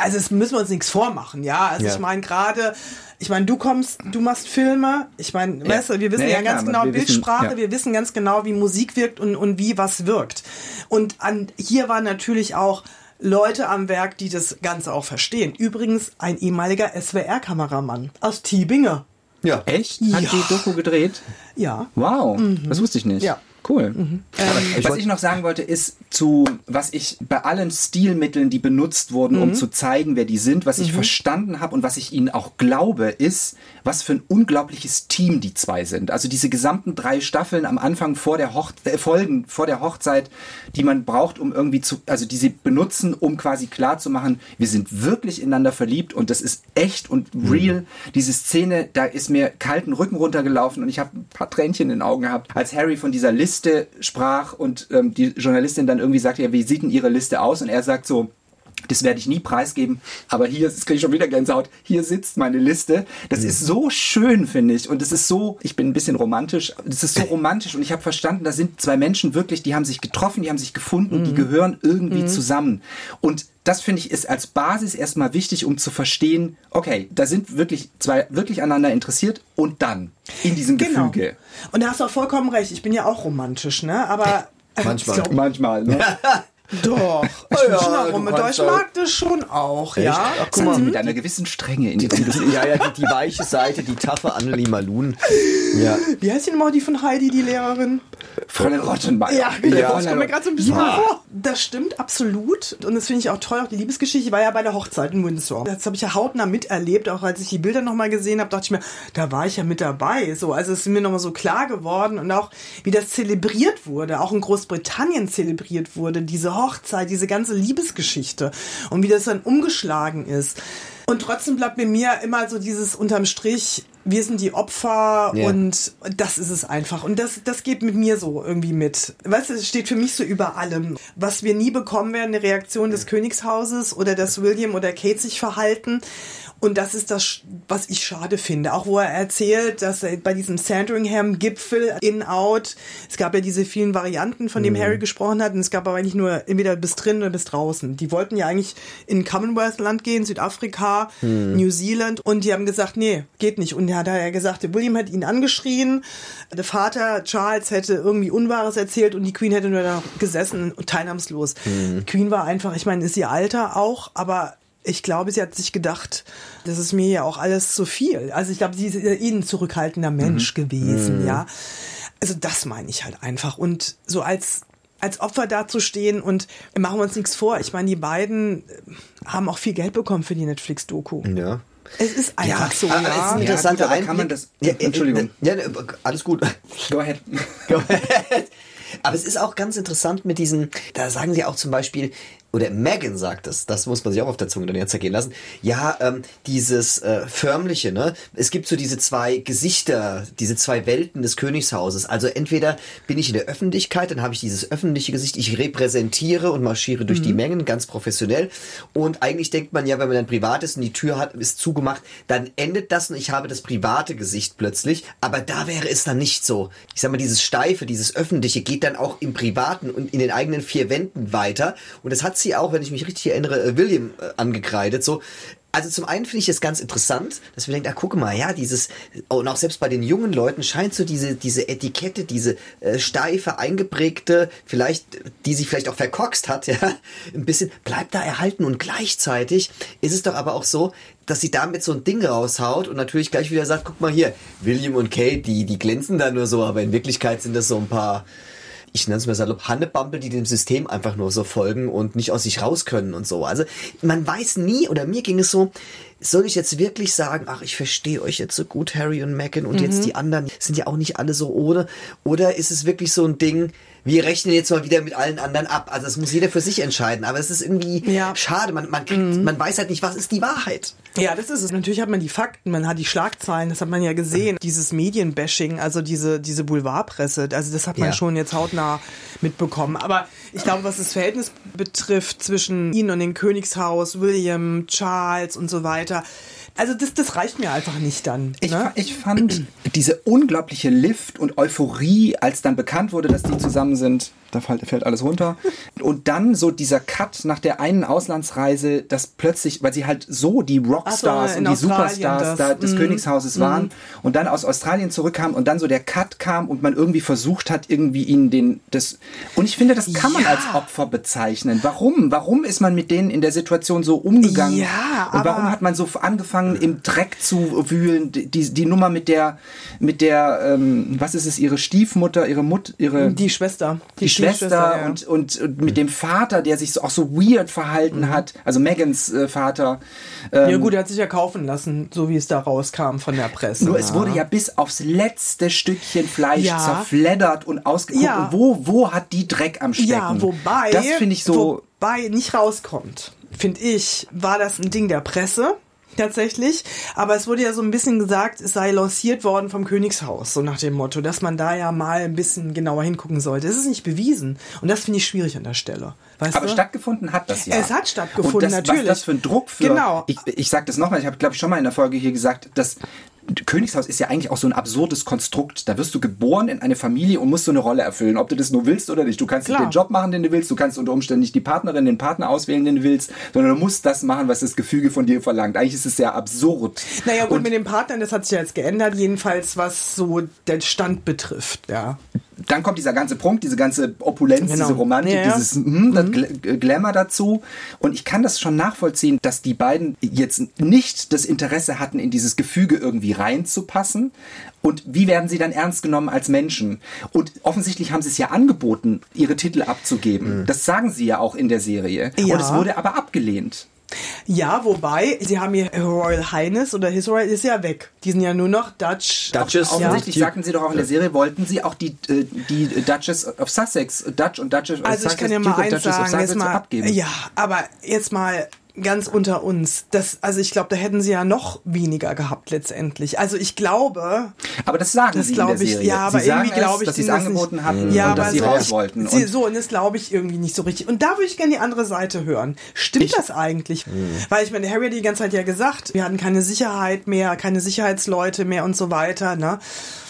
S1: Also es müssen wir uns nichts vormachen, ja. Also
S2: Ja.
S1: ich meine gerade, ich meine, du kommst, du machst Filme. Ich meine, weißt du, wir wissen
S3: Ja,
S1: ja,
S3: ja,
S1: ganz
S3: klar,
S1: genau
S3: wir wissen,
S1: Bildsprache,
S3: ja.
S1: wir wissen ganz genau, wie Musik wirkt und, und wie was wirkt. Und an, hier waren natürlich auch Leute am Werk, die das Ganze auch verstehen. Übrigens ein ehemaliger SWR-Kameramann aus Tübingen.
S2: Ja.
S3: Echt? Hat
S1: Ja.
S3: die Doku gedreht?
S1: Ja.
S3: Wow, das wusste ich nicht.
S1: Ja.
S3: Cool. was ich noch sagen wollte, ist zu, was ich bei allen Stilmitteln, die benutzt wurden, um zu zeigen, wer die sind, was ich verstanden habe und was ich ihnen auch glaube, ist, was für ein unglaubliches Team die zwei sind. Also diese gesamten drei Staffeln am Anfang vor der Hoch äh, Folgen vor der Hochzeit, die man braucht, um irgendwie zu, also die sie benutzen, um quasi klar zu machen, wir sind wirklich ineinander verliebt und das ist echt und real. Diese Szene, da ist mir kalten Rücken runtergelaufen und ich habe ein paar Tränchen in den Augen gehabt, als Harry von dieser Liste sprach und ähm, die Journalistin dann irgendwie sagte, ja, wie sieht denn Ihre Liste aus? Und er sagt so, das werde ich nie preisgeben, aber hier, jetzt kriege ich schon wieder Gänsehaut, hier sitzt meine Liste. Das ist so schön, finde ich. Und es ist so, ich bin ein bisschen romantisch, das ist so romantisch und ich habe verstanden, da sind zwei Menschen wirklich, die haben sich getroffen, die haben sich gefunden, die gehören irgendwie zusammen. Und das finde ich ist als Basis erstmal wichtig, um zu verstehen, okay, da sind wirklich zwei wirklich aneinander interessiert und dann in diesem
S1: Genau.
S3: Gefüge.
S1: Und da hast du auch vollkommen recht. Ich bin ja auch romantisch, ne? Aber
S2: Manchmal.
S1: glaub,
S3: Manchmal, ne?
S1: doch. Ich bin
S2: Ja, kannst
S1: Ich
S2: auch-
S1: mag das schon auch, ja.
S2: Ach, guck mal.
S3: mit einer gewissen Strenge in ihrem
S2: Ja, ja, die, die weiche Seite, die taffe Annelie Malun. Ja.
S1: Wie heißt die nochmal, die von Heidi, die Lehrerin?
S3: Fräulein Rottenmeier.
S1: Ja, genau.
S3: Ja.
S1: das kommt mir gerade so ein bisschen vor. Das stimmt absolut. Und das finde ich auch toll. Auch die Liebesgeschichte war ja bei der Hochzeit in Windsor. Das habe ich ja hautnah miterlebt. Auch als ich die Bilder nochmal gesehen habe, dachte ich mir, da war ich ja mit dabei. So, also es ist mir nochmal so klar geworden. Und auch, wie das zelebriert wurde. Auch in Großbritannien zelebriert wurde. Diese Hochzeit, diese ganze Liebesgeschichte. Und wie das dann umgeschlagen ist. Und trotzdem bleibt mir mir immer so dieses unterm Strich, wir sind die Opfer
S2: Ja.
S1: und das ist es einfach. Und das, das geht mit mir so irgendwie mit. Weißt du, es steht für mich so über allem. Was wir nie bekommen werden, eine Reaktion des Königshauses oder dass William oder Kate sich verhalten. Und das ist das, was ich schade finde. Auch wo er erzählt, dass er bei diesem Sandringham-Gipfel in-out, es gab ja diese vielen Varianten, von dem Harry gesprochen hat, und es gab aber eigentlich nur entweder bis drin oder bis draußen. Die wollten ja eigentlich in Commonwealth-Land gehen, Südafrika, New Zealand, und die haben gesagt, nee, geht nicht. Und er hat ja gesagt, der William hat ihn angeschrien, der Vater Charles hätte irgendwie Unwahres erzählt und die Queen hätte nur da gesessen und teilnahmslos. Queen war einfach, ich meine, ist ihr Alter auch, aber ich glaube, sie hat sich gedacht, das ist mir ja auch alles zu viel. Also ich glaube, sie ist eh ein zurückhaltender Mensch gewesen, ja. Also das meine ich halt einfach. Und so als als Opfer dazustehen und machen wir uns nichts vor. Ich meine, die beiden äh, haben auch viel Geld bekommen für die Netflix-Doku.
S2: Ja.
S1: Es ist einfach so,
S2: aber
S1: ja.
S2: es ist ein
S3: Ja,
S2: interessanter
S3: gut, aber kann man
S2: Einblick.
S3: das-
S2: Ja, äh,
S3: Entschuldigung.
S2: Ja, ja, alles gut.
S3: Go ahead.
S2: Aber es ist auch ganz interessant mit diesen, da sagen sie auch zum Beispiel, oder Megan sagt es, das muss man sich auch auf der Zunge dann jetzt zergehen lassen, ja, ähm, dieses äh, förmliche, ne? Es gibt so diese zwei Gesichter, diese zwei Welten des Königshauses. Also entweder bin ich in der Öffentlichkeit, dann habe ich dieses öffentliche Gesicht, ich repräsentiere und marschiere durch die Mengen, ganz professionell. Und eigentlich denkt man ja, wenn man dann privat ist und die Tür hat, ist zugemacht, dann endet das und ich habe das private Gesicht plötzlich. Aber da wäre es dann nicht so. Ich sag mal, dieses Steife, dieses Öffentliche geht dann auch im Privaten und in den eigenen vier Wänden weiter. Und das hat sie auch, wenn ich mich richtig erinnere, äh, William äh, angekreidet. So, also zum einen finde ich es ganz interessant, dass wir denken, ah, guck mal, ja, dieses, und auch selbst bei den jungen Leuten scheint so diese, diese Etikette, diese äh, steife, eingeprägte, vielleicht, die sie vielleicht auch verkorkst hat, ja, ein bisschen, bleibt da erhalten und gleichzeitig ist es doch aber auch so, dass sie damit so ein Ding raushaut und natürlich gleich wieder sagt, guck mal hier, William und Kate, die, die glänzen da nur so, aber in Wirklichkeit sind das so ein paar, ich nenne es mal salopp, Hannebampel, die dem System einfach nur so folgen und nicht aus sich raus können und so. Also man weiß nie, oder mir ging es so, soll ich jetzt wirklich sagen, ach, ich verstehe euch jetzt so gut, Harry und Meghan, und jetzt die anderen sind ja auch nicht alle so ohne? Oder ist es wirklich so ein Ding, wir rechnen jetzt mal wieder mit allen anderen ab. Also das muss jeder für sich entscheiden. Aber es ist irgendwie
S1: Ja.
S2: schade. Man, man, kriegt, man weiß halt nicht, was ist die Wahrheit.
S1: Ja, das ist es. Natürlich hat man die Fakten, man hat die Schlagzeilen, das hat man ja gesehen. Dieses Medienbashing, also diese, diese Boulevardpresse, also das hat man
S2: Ja.
S1: schon jetzt hautnah mitbekommen. Aber ich glaube, was das Verhältnis betrifft zwischen ihnen und dem Königshaus, William, Charles und so weiter, also das, das reicht mir einfach nicht dann.
S3: Ich,
S1: ne?
S3: ich fand diese unglaubliche Lift und Euphorie, als dann bekannt wurde, dass die zusammen sind, da fällt, alles runter. Und dann so dieser Cut nach der einen Auslandsreise, dass plötzlich, weil sie halt so die Rockstars
S1: so,
S3: und die
S1: Australien
S3: Superstars
S1: das.
S3: da des
S1: Mhm.
S3: Königshauses waren und dann aus Australien zurückkamen und dann so der Cut kam und man irgendwie versucht hat, irgendwie ihnen den, das, und ich finde, das kann man
S1: Ja.
S3: als Opfer bezeichnen. Warum? Warum ist man mit denen in der Situation so umgegangen?
S1: Ja,
S3: und warum hat man so angefangen, im Dreck zu wühlen? Die, die, die Nummer mit der, mit der, ähm, was ist es, ihre Stiefmutter, ihre Mutter, ihre
S1: die Schwester.
S3: die, Schwester
S1: ja.
S3: und, und, und mit dem Vater, der sich so, auch so weird verhalten
S1: Mhm.
S3: hat, also Megans äh, Vater. Ähm,
S1: Ja gut, er hat sich ja kaufen lassen, so wie es da rauskam von der Presse.
S3: nur es wurde ja bis aufs letzte Stückchen Fleisch
S1: Ja.
S3: zerfleddert und ausgeguckt.
S1: Ja.
S3: Und wo, wo hat die Dreck am Stecken?
S1: Ja, wobei,
S3: Das finde ich so.
S1: wobei nicht rauskommt, finde ich, war das ein Ding der Presse. Tatsächlich, aber es wurde ja so ein bisschen gesagt, es sei lanciert worden vom Königshaus, so nach dem Motto, dass man da ja mal ein bisschen genauer hingucken sollte. Es ist nicht bewiesen und das finde ich schwierig an der Stelle. Weißt
S3: Aber
S1: du?
S3: stattgefunden hat das ja.
S1: Es hat stattgefunden,
S3: und das,
S1: natürlich.
S3: Was das für ein Druck für.
S1: Genau.
S3: Ich, ich sage das nochmal, ich habe, glaube ich, schon mal in der Folge hier gesagt, dass Königshaus ist ja eigentlich auch so ein absurdes Konstrukt. Da wirst du geboren in eine Familie und musst so eine Rolle erfüllen, ob du das nur willst oder nicht. Du kannst nicht den Job machen, den du willst, du kannst unter Umständen nicht die Partnerin, den Partner auswählen, den du willst, sondern du musst das machen, was das Gefüge von dir verlangt. Eigentlich ist es sehr absurd.
S1: Naja gut,
S3: Und
S1: mit den Partnern, das hat sich ja jetzt geändert, jedenfalls was so den Stand betrifft, ja.
S3: Dann kommt dieser ganze Prunk, diese ganze Opulenz,
S1: Genau.
S3: diese Romantik,
S1: Ja, ja.
S3: dieses hm, das Gl Glamour dazu. Und ich kann das schon nachvollziehen, dass die beiden jetzt nicht das Interesse hatten, in dieses Gefüge irgendwie reinzupassen. Und wie werden sie dann ernst genommen als Menschen? Und offensichtlich haben sie es ja angeboten, ihre Titel abzugeben. Das sagen sie ja auch in der Serie.
S1: Ja.
S3: Und es wurde aber abgelehnt.
S1: Ja, wobei, sie haben ihr Royal Highness oder His Royal ist ja weg. Die sind ja nur noch Dutch.
S2: Duchess.
S3: Offensichtlich
S2: Ja.
S3: sagten sie doch auch in der Serie, wollten sie auch die, äh, die Duchess of Sussex, Dutch und Duchess of
S1: Also ich
S3: Sussex,
S1: kann ja mal eins sagen, jetzt
S3: Sussex
S1: mal,
S3: abgeben.
S1: ja, aber jetzt mal ganz unter uns. Das, also ich glaube, da hätten sie ja noch weniger gehabt letztendlich. Also ich glaube,
S3: Aber das sagen
S1: Das
S3: sie in der
S1: ich,
S3: Serie.
S1: ja, aber
S3: sie
S1: irgendwie glaube ich
S3: dass sie es angeboten
S1: nicht.
S3: hatten
S1: ja,
S3: und dass
S1: aber
S3: sie
S1: so,
S3: raus wollten.
S1: Sie,
S3: Und
S1: so, und das glaube ich irgendwie nicht so richtig. Und da würde ich gerne die andere Seite hören. Stimmt
S3: Ich-
S1: das eigentlich? Weil ich meine, Harry hat die ganze Zeit ja gesagt, wir hatten keine Sicherheit mehr, keine Sicherheitsleute mehr und so weiter. Ne?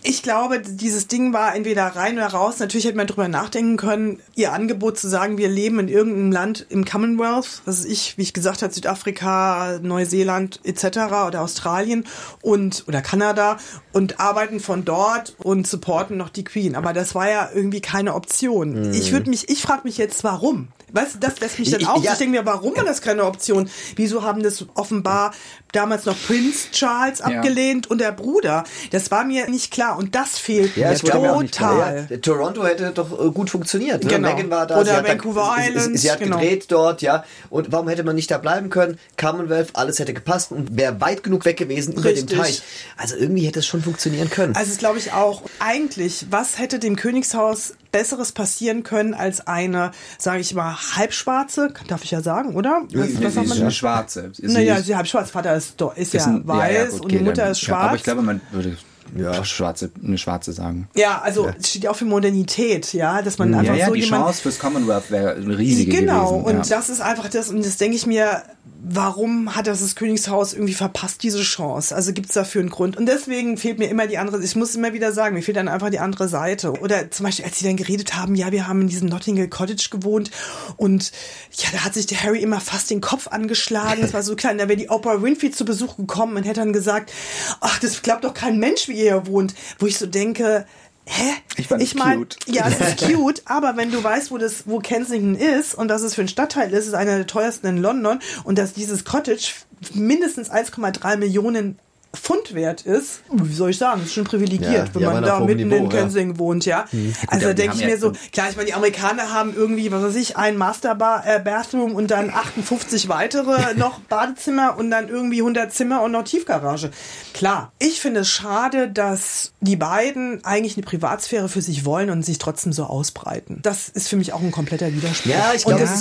S1: Ich glaube, dieses Ding war entweder rein oder raus. Natürlich hätte man drüber nachdenken können, ihr Angebot zu sagen, wir leben in irgendeinem Land im Commonwealth, was ich, wie ich gesagt habe, Südafrika, Neuseeland etc. oder Australien und oder Kanada und arbeiten von dort und supporten noch die Queen. Aber das war ja irgendwie keine Option. Ich würde mich, ich frage mich jetzt, warum? Weißt du, das lässt mich dann auf.
S2: ja.
S1: Ich denke mir, warum war das keine Option? Wieso haben das offenbar damals noch Prince Charles abgelehnt und der Bruder? Das war mir nicht klar und das fehlt
S2: Ja,
S1: mir total.
S2: Ja, Toronto hätte doch äh, gut funktioniert. Ne?
S1: Genau.
S2: Megan war da.
S1: Oder
S2: sie hat da-
S1: Vancouver
S2: sie- sie-
S1: Island,
S2: Sie hat
S1: genau.
S2: gedreht dort, ja. Und warum hätte man nicht da bleiben können? Commonwealth, alles hätte gepasst und wäre weit genug weg gewesen über dem
S1: Richtig.
S2: Teich. Also irgendwie hätte es schon funktionieren können.
S1: Also glaube ich auch. Eigentlich, was hätte dem Königshaus Besseres passieren können als eine, sage ich mal, halbschwarze, darf ich ja sagen, oder? Was,
S3: sie
S1: was sagt
S3: ist eine Schwarze. Sie
S1: Naja,
S3: ist-
S1: sie halbschwarz, Vater ist, ist, ja
S3: ein-
S1: weiß
S3: gut,
S1: und die Mutter
S3: dann-
S1: ist schwarz.
S3: Ja, aber ich glaube, man würde
S2: Ja.
S3: schwarze, eine Schwarze sagen.
S1: Ja, also es steht ja auch für Modernität, ja, dass man einfach
S3: Ja, ja,
S1: so
S3: die
S1: jemand
S3: Chance fürs Commonwealth wäre eine riesige
S1: Genau,
S3: gewesen.
S1: und
S3: ja.
S1: das ist einfach das, und das denke ich mir, warum hat das das Königshaus irgendwie verpasst, diese Chance? Also gibt's dafür einen Grund? Und deswegen fehlt mir immer die andere, ich muss immer wieder sagen, mir fehlt dann einfach die andere Seite. Oder zum Beispiel, als sie dann geredet haben, ja, wir haben in diesem Notting Hill Cottage gewohnt und ja, da hat sich der Harry immer fast den Kopf angeschlagen, das war so klein, da wäre die Oprah Winfrey zu Besuch gekommen und hätte dann gesagt, ach, das glaubt doch kein Mensch, wie ihr hier wohnt. Wo ich so denke, Hä?
S3: Ich fand es
S1: mein,
S3: cute.
S1: Ja, es ist cute, aber wenn du weißt, wo das, wo Kensington ist und dass es für ein Stadtteil ist, ist einer der teuersten in London und dass dieses Cottage mindestens 1,3 Millionen Pfund wert ist, wie soll ich sagen, ist schon privilegiert,
S2: Ja,
S1: wenn man da mitten in
S2: Niveau, ja.
S1: Wohnt, ja. also da
S3: aber die
S1: denke ich mir so, klar, ich meine, die Amerikaner haben irgendwie, was weiß ich, ein Master Bar, äh, Bathroom und dann 58 weitere noch Badezimmer und dann irgendwie 100 Zimmer und noch Tiefgarage. Klar, ich finde es schade, dass die beiden eigentlich eine Privatsphäre für sich wollen und sich trotzdem so ausbreiten. Das ist für mich auch ein kompletter Widerspruch.
S2: Ja, ich glaube,
S1: das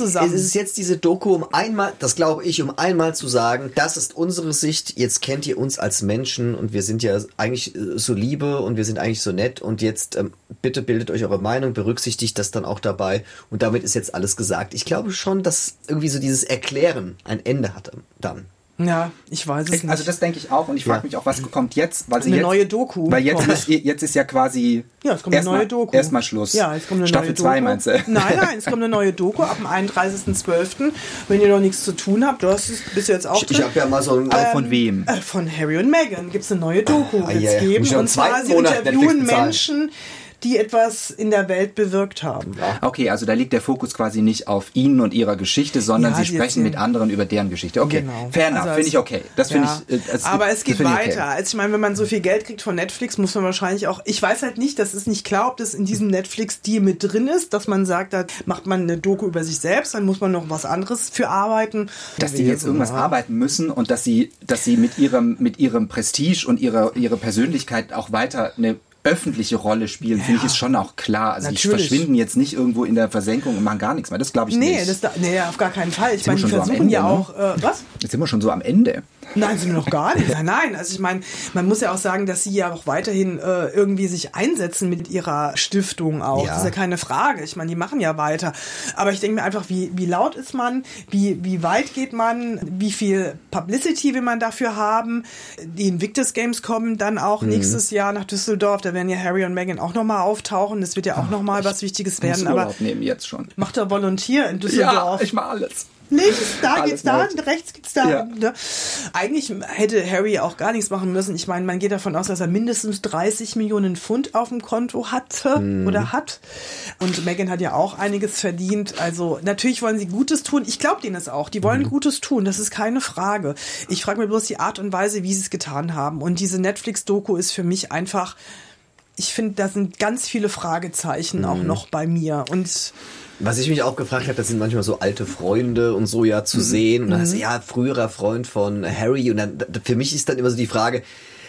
S2: es. Es ist jetzt diese Doku, um einmal, das glaube ich, um einmal zu sagen, das ist unsere Sicht, jetzt kennt ihr uns als Menschen und wir sind ja eigentlich äh, so liebe und wir sind eigentlich so nett und jetzt ähm, bitte bildet euch eure Meinung, berücksichtigt das dann auch dabei und damit ist jetzt alles gesagt. Ich glaube schon, dass irgendwie so dieses Erklären ein Ende hatte dann.
S1: Ja, ich weiß es nicht.
S3: Also das denke ich auch und ich frage
S2: Ja.
S3: mich auch, was kommt jetzt, weil sie
S1: Eine
S3: jetzt,
S1: neue Doku
S3: Weil jetzt
S1: kommt.
S3: ist, jetzt ist ja quasi
S1: Ja, es kommt eine
S3: erstmal-
S1: neue Doku.
S3: Erstmal Schluss.
S1: Ja, es kommt eine
S3: Staffel
S1: neue
S3: 2
S1: Doku.
S3: meinst du?
S1: Nein, nein, es kommt eine neue Doku ab dem 31.12. Wenn ihr noch nichts zu tun habt, du hast es bis jetzt auch
S2: Ich, ich habe ja mal so ein...
S3: Aber von wem?
S1: Äh, Von Harry und Meghan gibt es eine neue Doku
S2: Ah, ja.
S1: geben.
S2: Ich
S1: Und
S2: einen
S1: zwar, sie interviewen. Menschen, die etwas in der Welt bewirkt haben.
S3: Okay, also da liegt der Fokus quasi nicht auf ihnen und ihrer Geschichte, sondern
S1: Ja,
S3: sie sprechen mit anderen über deren Geschichte. Okay,
S1: Genau.
S3: fair enough,
S1: Also
S3: finde ich okay. Das finde
S1: Ja.
S3: ich. äh,
S1: Aber es geht weiter.
S3: Okay.
S1: Also ich meine, wenn man so viel Geld kriegt von Netflix, muss man wahrscheinlich auch. Ich weiß halt nicht, das ist nicht klar, ob das in diesem Netflix-Deal mit drin ist, dass man sagt, da macht man eine Doku über sich selbst, dann muss man noch was anderes für arbeiten.
S3: dass die jetzt irgendwas arbeiten müssen und dass sie, dass sie mit ihrem, mit ihrem Prestige und ihrer, ihrer Persönlichkeit auch weiter eine öffentliche Rolle spielen, finde ich, ist schon auch klar. Also die
S1: Natürlich.
S3: verschwinden jetzt nicht irgendwo in der Versenkung und machen gar nichts mehr. Das glaube ich
S1: Nee,
S3: nicht.
S1: das da, nee, auf gar keinen Fall. Ich meine, die versuchen
S3: Ende,
S1: ja
S3: ne?
S1: auch. Äh, was?
S3: Jetzt sind wir schon so am Ende.
S1: Nein, sind wir noch gar nicht. Nein, nein. Also ich meine, man muss ja auch sagen, dass sie ja auch weiterhin äh, irgendwie sich einsetzen mit ihrer Stiftung auch.
S2: Ja.
S1: Das ist ja keine Frage. Ich meine, die machen ja weiter. Aber ich denke mir einfach, wie, wie laut ist man? Wie, wie weit geht man? Wie viel Publicity will man dafür haben? Die Invictus Games kommen dann auch
S3: Mhm.
S1: nächstes Jahr nach Düsseldorf. Da werden ja Harry und Meghan auch nochmal auftauchen. Das wird ja auch nochmal was Wichtiges werden. Aber
S3: nehmen jetzt schon.
S1: macht er Volontier in
S3: Ja,
S1: Düsseldorf.
S3: ich mache alles.
S1: Links, da
S3: Alles
S1: geht's da,
S3: mit.
S1: rechts geht's da.
S3: Ja.
S1: Ne? Eigentlich hätte Harry auch gar nichts machen müssen. Ich meine, man geht davon aus, dass er mindestens 30 Millionen Pfund auf dem Konto hatte
S3: Mhm.
S1: oder hat. Und Meghan hat ja auch einiges verdient. Also natürlich wollen sie Gutes tun. Ich glaube denen es auch. Die wollen
S3: Mhm.
S1: Gutes tun. Das ist keine Frage. Ich frage mir bloß die Art und Weise, wie sie es getan haben. Und diese Netflix-Doku ist für mich einfach. Ich finde, da sind ganz viele Fragezeichen auch
S3: Mhm.
S1: noch bei mir. Und
S2: Was ich mich auch gefragt habe, das sind manchmal so alte Freunde und so ja
S1: Mhm.
S2: zu sehen. Und dann heißt es, ja, früherer Freund von Harry. Und dann, für mich ist dann immer so die Frage,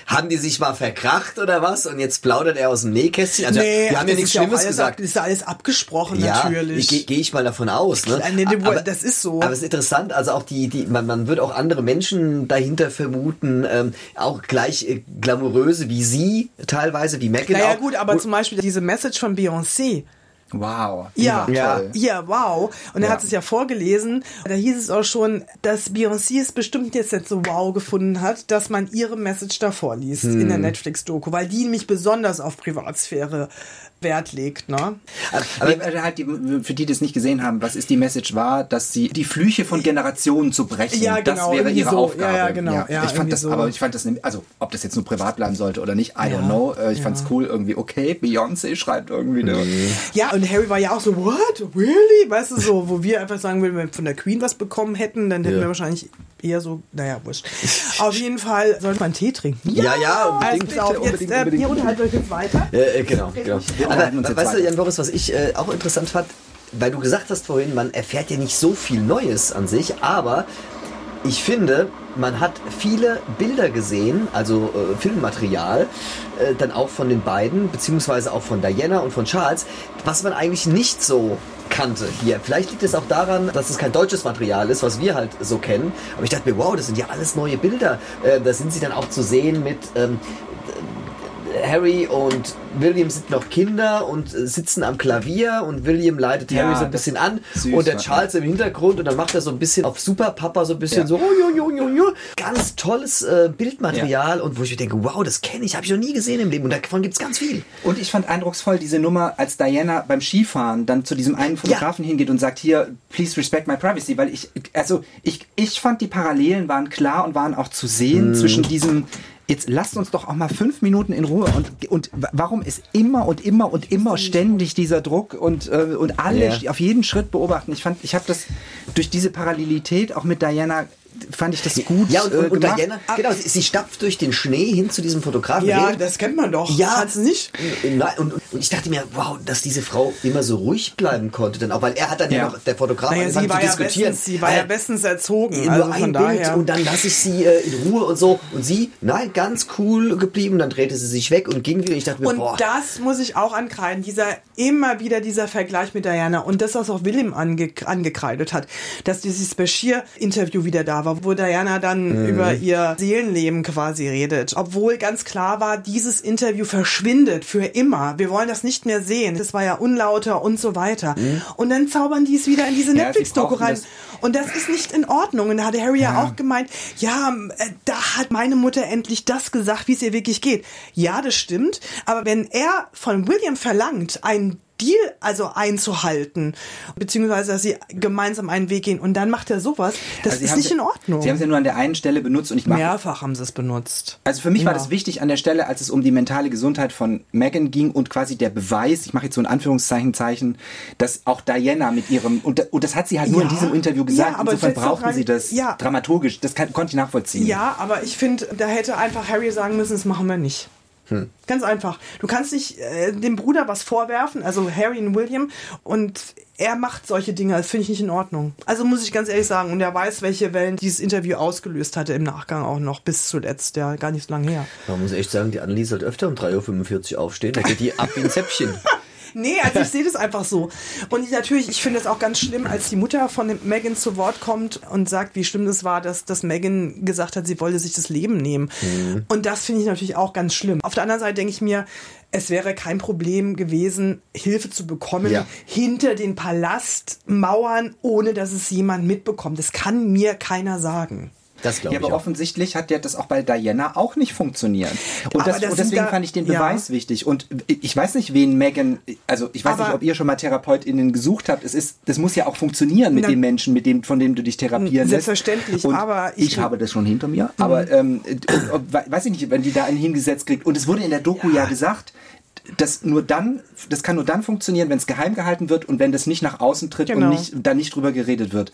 S2: haben die sich mal verkracht oder was? Und jetzt plaudert er aus dem Nähkästchen. Also, wir haben ja nichts
S1: ja
S2: Schlimmes
S1: alles
S2: gesagt.
S1: Ab, ist ja alles abgesprochen,
S2: Ja,
S1: natürlich.
S2: gehe geh ich mal davon aus. Ne?
S1: Nee, nee, das ist so.
S2: Aber es ist interessant, also auch die, die man, man wird auch andere Menschen dahinter vermuten, ähm, auch gleich äh, glamouröse wie sie, teilweise wie Meghan
S1: naja
S2: auch.
S1: gut, aber
S2: Und-
S1: zum Beispiel diese Message von Beyoncé.
S3: Wow.
S1: Ja,
S2: Ja.
S1: ja, wow. Und er
S3: Ja.
S1: hat es ja vorgelesen. Da hieß es auch schon, dass Beyoncé es bestimmt jetzt nicht so wow gefunden hat, dass man ihre Message da vorliest in der Netflix-Doku, weil die nämlich besonders auf Privatsphäre Wert legt. Ne?
S3: Aber äh, halt die, für die, die es nicht gesehen haben, was ist die Message war, dass sie die Flüche von Generationen zu brechen,
S1: Ja,
S3: das
S1: genau,
S3: wäre
S1: irgendwie
S3: ihre
S1: so.
S3: Aufgabe.
S1: Ja, ja, genau. Ja,
S3: ich
S1: irgendwie
S3: fand das,
S1: so.
S3: aber ich fand das, nämlich- also ob das jetzt nur privat bleiben sollte oder nicht, I
S1: Ja,
S3: don't know. Äh, Ich
S1: ja.
S3: fand's cool irgendwie. Okay, Beyoncé schreibt irgendwie. eine-
S1: Ja, und Harry war ja auch so, what? Really? Weißt du, so, wo wir einfach sagen, wenn wir von der Queen was bekommen hätten, dann hätten
S2: Ja.
S1: wir wahrscheinlich eher so, naja, wurscht. Auf jeden Fall sollte man Tee trinken.
S2: Ja, ja,
S1: Also,
S2: unbedingt.
S1: pass auf, jetzt,
S3: unbedingt,
S1: äh,
S3: unbedingt.
S1: ihr unterhaltet euch jetzt weiter.
S2: Äh, äh, genau, genau. Aber weißt du. Jan Boris, was ich äh, auch interessant fand, weil du gesagt hast vorhin, man erfährt ja nicht so viel Neues an sich, aber ich finde, man hat viele Bilder gesehen, also äh, Filmmaterial, äh, dann auch von den beiden, beziehungsweise auch von Diana und von Charles, was man eigentlich nicht so kannte hier. Vielleicht liegt es auch daran, dass es kein deutsches Material ist, was wir halt so kennen. Aber ich dachte mir, wow, das sind ja alles neue Bilder. Äh, da sind sie dann auch zu sehen mit ähm, Harry und William sind noch Kinder und äh, sitzen am Klavier und William leitet
S3: Ja,
S2: Harry so ein bisschen an
S3: süß
S2: und der
S3: war,
S2: Charles im Hintergrund und dann macht er so ein bisschen auf Super Papa so ein bisschen
S3: Ja.
S2: so ganz tolles äh, Bildmaterial und wo ich mir denke, wow, das kenne ich, habe ich noch nie gesehen im Leben. Und davon gibt es ganz viel.
S3: Und ich fand eindrucksvoll diese Nummer, als Diana beim Skifahren dann zu diesem einen Fotografen hingeht und sagt, hier, please respect my privacy, weil ich, also ich, ich fand die Parallelen waren klar und waren auch zu sehen zwischen diesem Jetzt lasst uns doch auch mal fünf Minuten in Ruhe und, und wa- warum ist immer und immer und immer ständig dieser Druck und, äh, und alle
S2: Ja.
S3: auf jeden Schritt beobachten. Ich fand, ich habe das durch diese Parallelität auch mit Diana fand ich das gut
S2: Ja, und,
S3: äh,
S2: und, und
S3: gemacht.
S2: Diana, genau, sie, sie stapft durch den Schnee hin zu diesem Fotografen.
S1: Ja,
S2: redet-
S1: das kennt man doch.
S2: Ja.
S1: Du nicht?
S2: Nein, und, und ich dachte mir, wow, dass diese Frau immer so ruhig bleiben konnte, denn auch weil er hat dann ja,
S3: Ja.
S2: noch der Fotograf
S1: Naja,
S2: angefangen
S1: sie war,
S2: zu
S1: ja
S2: diskutieren.
S1: bestens, sie war ja
S2: Äh,
S1: bestens erzogen.
S2: nur
S1: Also
S2: ein Bild und dann lasse ich sie äh, in Ruhe und so und sie, nein, ganz cool geblieben, dann drehte sie sich weg und ging wieder. Ich dachte mir,
S1: Und
S2: boah,
S1: das muss ich auch ankreiden, dieser immer wieder dieser Vergleich mit Diana und das, was auch Willem ange, angekreidet hat, dass dieses Bashir-Interview wieder da war, wo Diana dann über ihr Seelenleben quasi redet, obwohl ganz klar war, dieses Interview verschwindet für immer. Wir wollen das nicht mehr sehen. Das war ja unlauter und so weiter. Und dann zaubern die es wieder in diese
S3: Ja,
S1: Netflix-Doku rein.
S3: das-
S1: Und das ist nicht in Ordnung. Und da hatte Harry ja, auch gemeint, ja, äh, da hat meine Mutter endlich das gesagt, wie es ihr wirklich geht. Ja, das stimmt. Aber wenn er von William verlangt, einen Deal also einzuhalten, beziehungsweise dass sie gemeinsam einen Weg gehen und dann macht er sowas, das
S3: Also
S1: ist nicht in Ordnung.
S3: Sie haben es ja nur an der einen Stelle benutzt und ich mache
S1: Mehrfach haben sie es benutzt.
S3: Also für mich war
S1: Ja.
S3: das wichtig an der Stelle, als es um die mentale Gesundheit von Megan ging und quasi der Beweis, ich mache jetzt so ein Anführungszeichen, Zeichen, dass auch Diana mit ihrem, und, da- und das hat sie halt nur in
S1: Ja.
S3: diesem Interview gesagt,
S1: Ja, aber
S3: insofern brauchten
S1: rein-
S3: sie das
S1: Ja.
S3: dramaturgisch, das kann, konnte ich nachvollziehen.
S1: Ja, aber ich finde, da hätte einfach Harry sagen müssen, das machen wir nicht. Ganz einfach. Du kannst nicht äh, dem Bruder was vorwerfen, also Harry und William, und er macht solche Dinge. Das finde ich nicht in Ordnung. Also muss ich ganz ehrlich sagen, und er weiß, welche Wellen dieses Interview ausgelöst hatte im Nachgang auch noch, bis zuletzt, ja, gar nicht so lange her.
S2: man muss echt sagen, die Annelies sollte öfter um 3.45 Uhr aufstehen, da geht die ab wie ein Zäpfchen.
S1: Nee, also ich sehe das einfach so. Und ich, natürlich, ich finde es auch ganz schlimm, als die Mutter von Megan zu Wort kommt und sagt, wie schlimm das war, dass, dass Megan gesagt hat, sie wollte sich das Leben nehmen. Und das finde ich natürlich auch ganz schlimm. Auf der anderen Seite denke ich mir, es wäre kein Problem gewesen, Hilfe zu bekommen
S2: Ja.
S1: hinter den Palastmauern, ohne dass es jemand mitbekommt. Das kann mir keiner sagen.
S2: Das glaube
S3: Ja,
S2: ich
S3: aber
S2: auch.
S3: offensichtlich hat ja das auch bei Diana auch nicht funktioniert. Und, das,
S1: das
S3: und deswegen
S1: da-
S3: fand ich den
S1: ja.
S3: Beweis wichtig. Und ich weiß nicht, wen Megan, also ich weiß
S1: Aber-
S3: nicht, ob ihr schon mal TherapeutInnen gesucht habt. Es ist, das muss ja auch funktionieren mit
S1: Na-
S3: den Menschen, mit dem, von dem du dich therapieren lässt.
S1: Selbstverständlich,
S3: Und
S1: aber
S3: ich,
S1: ich- Mhm.
S3: habe das schon hinter mir. Aber ähm, weiß ich nicht, wenn die da einen hingesetzt kriegt. Und es wurde in der Doku ja, gesagt, dass nur dann, das kann nur dann funktionieren, wenn es geheim gehalten wird und wenn das nicht nach außen tritt
S1: Genau.
S3: und nicht, da nicht drüber geredet wird.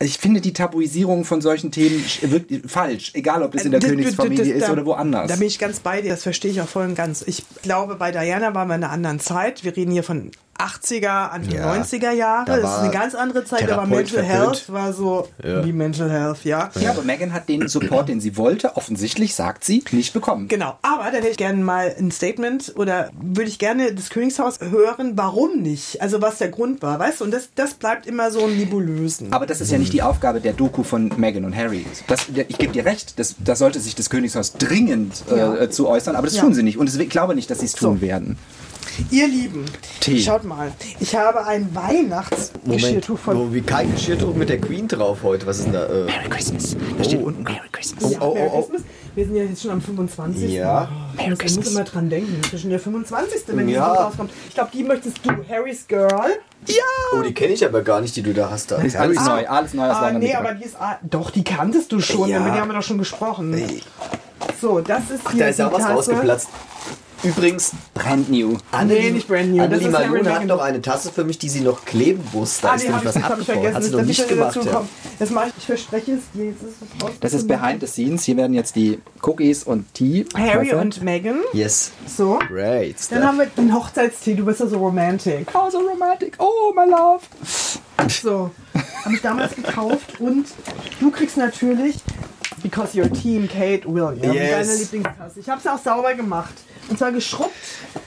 S3: Ich finde die Tabuisierung von solchen Themen wirklich falsch, egal ob das in der
S1: Das-
S3: Königsfamilie
S1: das- das-
S3: ist
S1: da-
S3: oder woanders.
S1: Da bin ich ganz bei dir, das verstehe ich auch voll und ganz. Ich glaube, bei Diana waren wir in einer anderen Zeit. Wir reden hier von 80er, Anfang
S2: Ja,
S1: 90er Jahre.
S2: da
S1: Das ist eine ganz andere Zeit.
S2: Therapeut
S1: Mental
S2: verpönt.
S1: Health, war so
S2: Ja.
S1: wie Mental Health, ja.
S3: ja, aber Megan hat den Support, den sie wollte, offensichtlich, sagt sie, nicht bekommen.
S1: Genau, aber dann hätte ich gerne mal ein Statement oder würde ich gerne das Königshaus hören, warum nicht? Also was der Grund war, weißt du? Und das, das bleibt immer so ein Nebulösen.
S3: Aber das ist ja nicht die Aufgabe der Doku von Meghan und Harry. Das, ich gebe dir recht, das, da sollte sich das Königshaus dringend
S1: Ja.
S3: äh, zu äußern, aber das
S1: Ja.
S3: tun sie nicht. Und ich glaube nicht, dass sie es tun
S1: So.
S3: werden.
S1: Ihr Lieben,
S3: Tee.
S1: schaut mal, ich habe ein Weihnachtsgeschirrtuch von
S2: wo, wie kein Geschirrtuch mit der Queen drauf heute. Was ist denn da? Äh,
S3: Merry Christmas. Da steht unten Merry Christmas.
S1: Ja,
S2: oh,
S1: Merry
S2: oh, oh.
S1: Christmas. Wir sind ja jetzt schon am 25.
S2: Ja.
S1: Oh, ich muss, ich muss immer dran denken. Das ist schon der 25. wenn
S2: Ja.
S1: die rauskommt. Ich glaube, die möchtest du, Harrys Girl.
S2: oh, die kenne ich aber gar nicht, die du da hast. Da.
S3: Ist alles neu, alles neu aus
S1: Ah, nee, aber die ist. Ah, doch, die kanntest du schon,
S2: Ja.
S1: die haben wir doch schon gesprochen. So, das ist hier
S2: Da ist ja was
S1: Tasse.
S2: rausgeplatzt. Übrigens,
S3: Brand new.
S1: Nee, nicht brand new.
S2: Annelie Malone hat noch eine Tasse für mich, die sie noch kleben muss. Da
S1: Ah,
S2: ist nämlich
S1: ich,
S2: was
S1: vergessen.
S2: Hat sie noch nicht gemacht. Ja.
S1: Das mache ich, ich verspreche es dir. Jetzt ist raus.
S3: Das ist Behind the Scenes. Hier werden jetzt die Cookies und Tee.
S1: Harry und Meghan.
S2: Yes.
S1: So.
S2: Great.
S1: Dann haben wir den Hochzeitstee. Du bist ja so romantic.
S3: Oh, so romantic. Oh, my love.
S1: So, habe ich damals gekauft und du kriegst natürlich, because your team, Kate William,
S2: Yes.
S1: deine Lieblingstasse. Ich habe es auch sauber gemacht. Und zwar geschrubbt.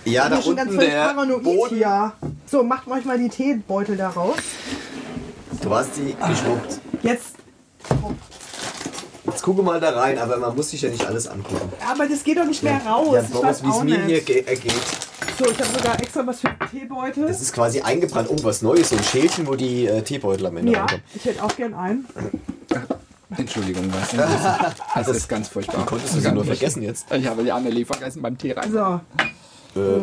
S2: Ja, da
S1: schon ganz
S2: unten
S1: völlig
S2: der
S1: paranoid
S2: Boden.
S1: hier. So, macht euch mal die Teebeutel da raus.
S2: Du hast die geschwuppt.
S1: Jetzt,
S2: Jetzt gucke mal da rein, aber man muss sich ja nicht alles angucken.
S1: aber das geht doch nicht mehr raus.
S2: Ja,
S1: ich weiß
S2: wie es mir hier ge ergeht.
S1: So, ich habe sogar extra was für Teebeutel.
S2: Das ist quasi eingebrannt. Oh, was Neues. So ein Schälchen, wo die äh, Teebeutel am Ende
S1: ja,
S2: reinkommen.
S1: ich hätte auch gern einen.
S3: Entschuldigung, was? Das ist ganz furchtbar.
S2: Konntest du sie nur vergessen jetzt?
S3: Ich habe die Annelie vergessen beim Tee rein.
S1: So,
S2: Äh,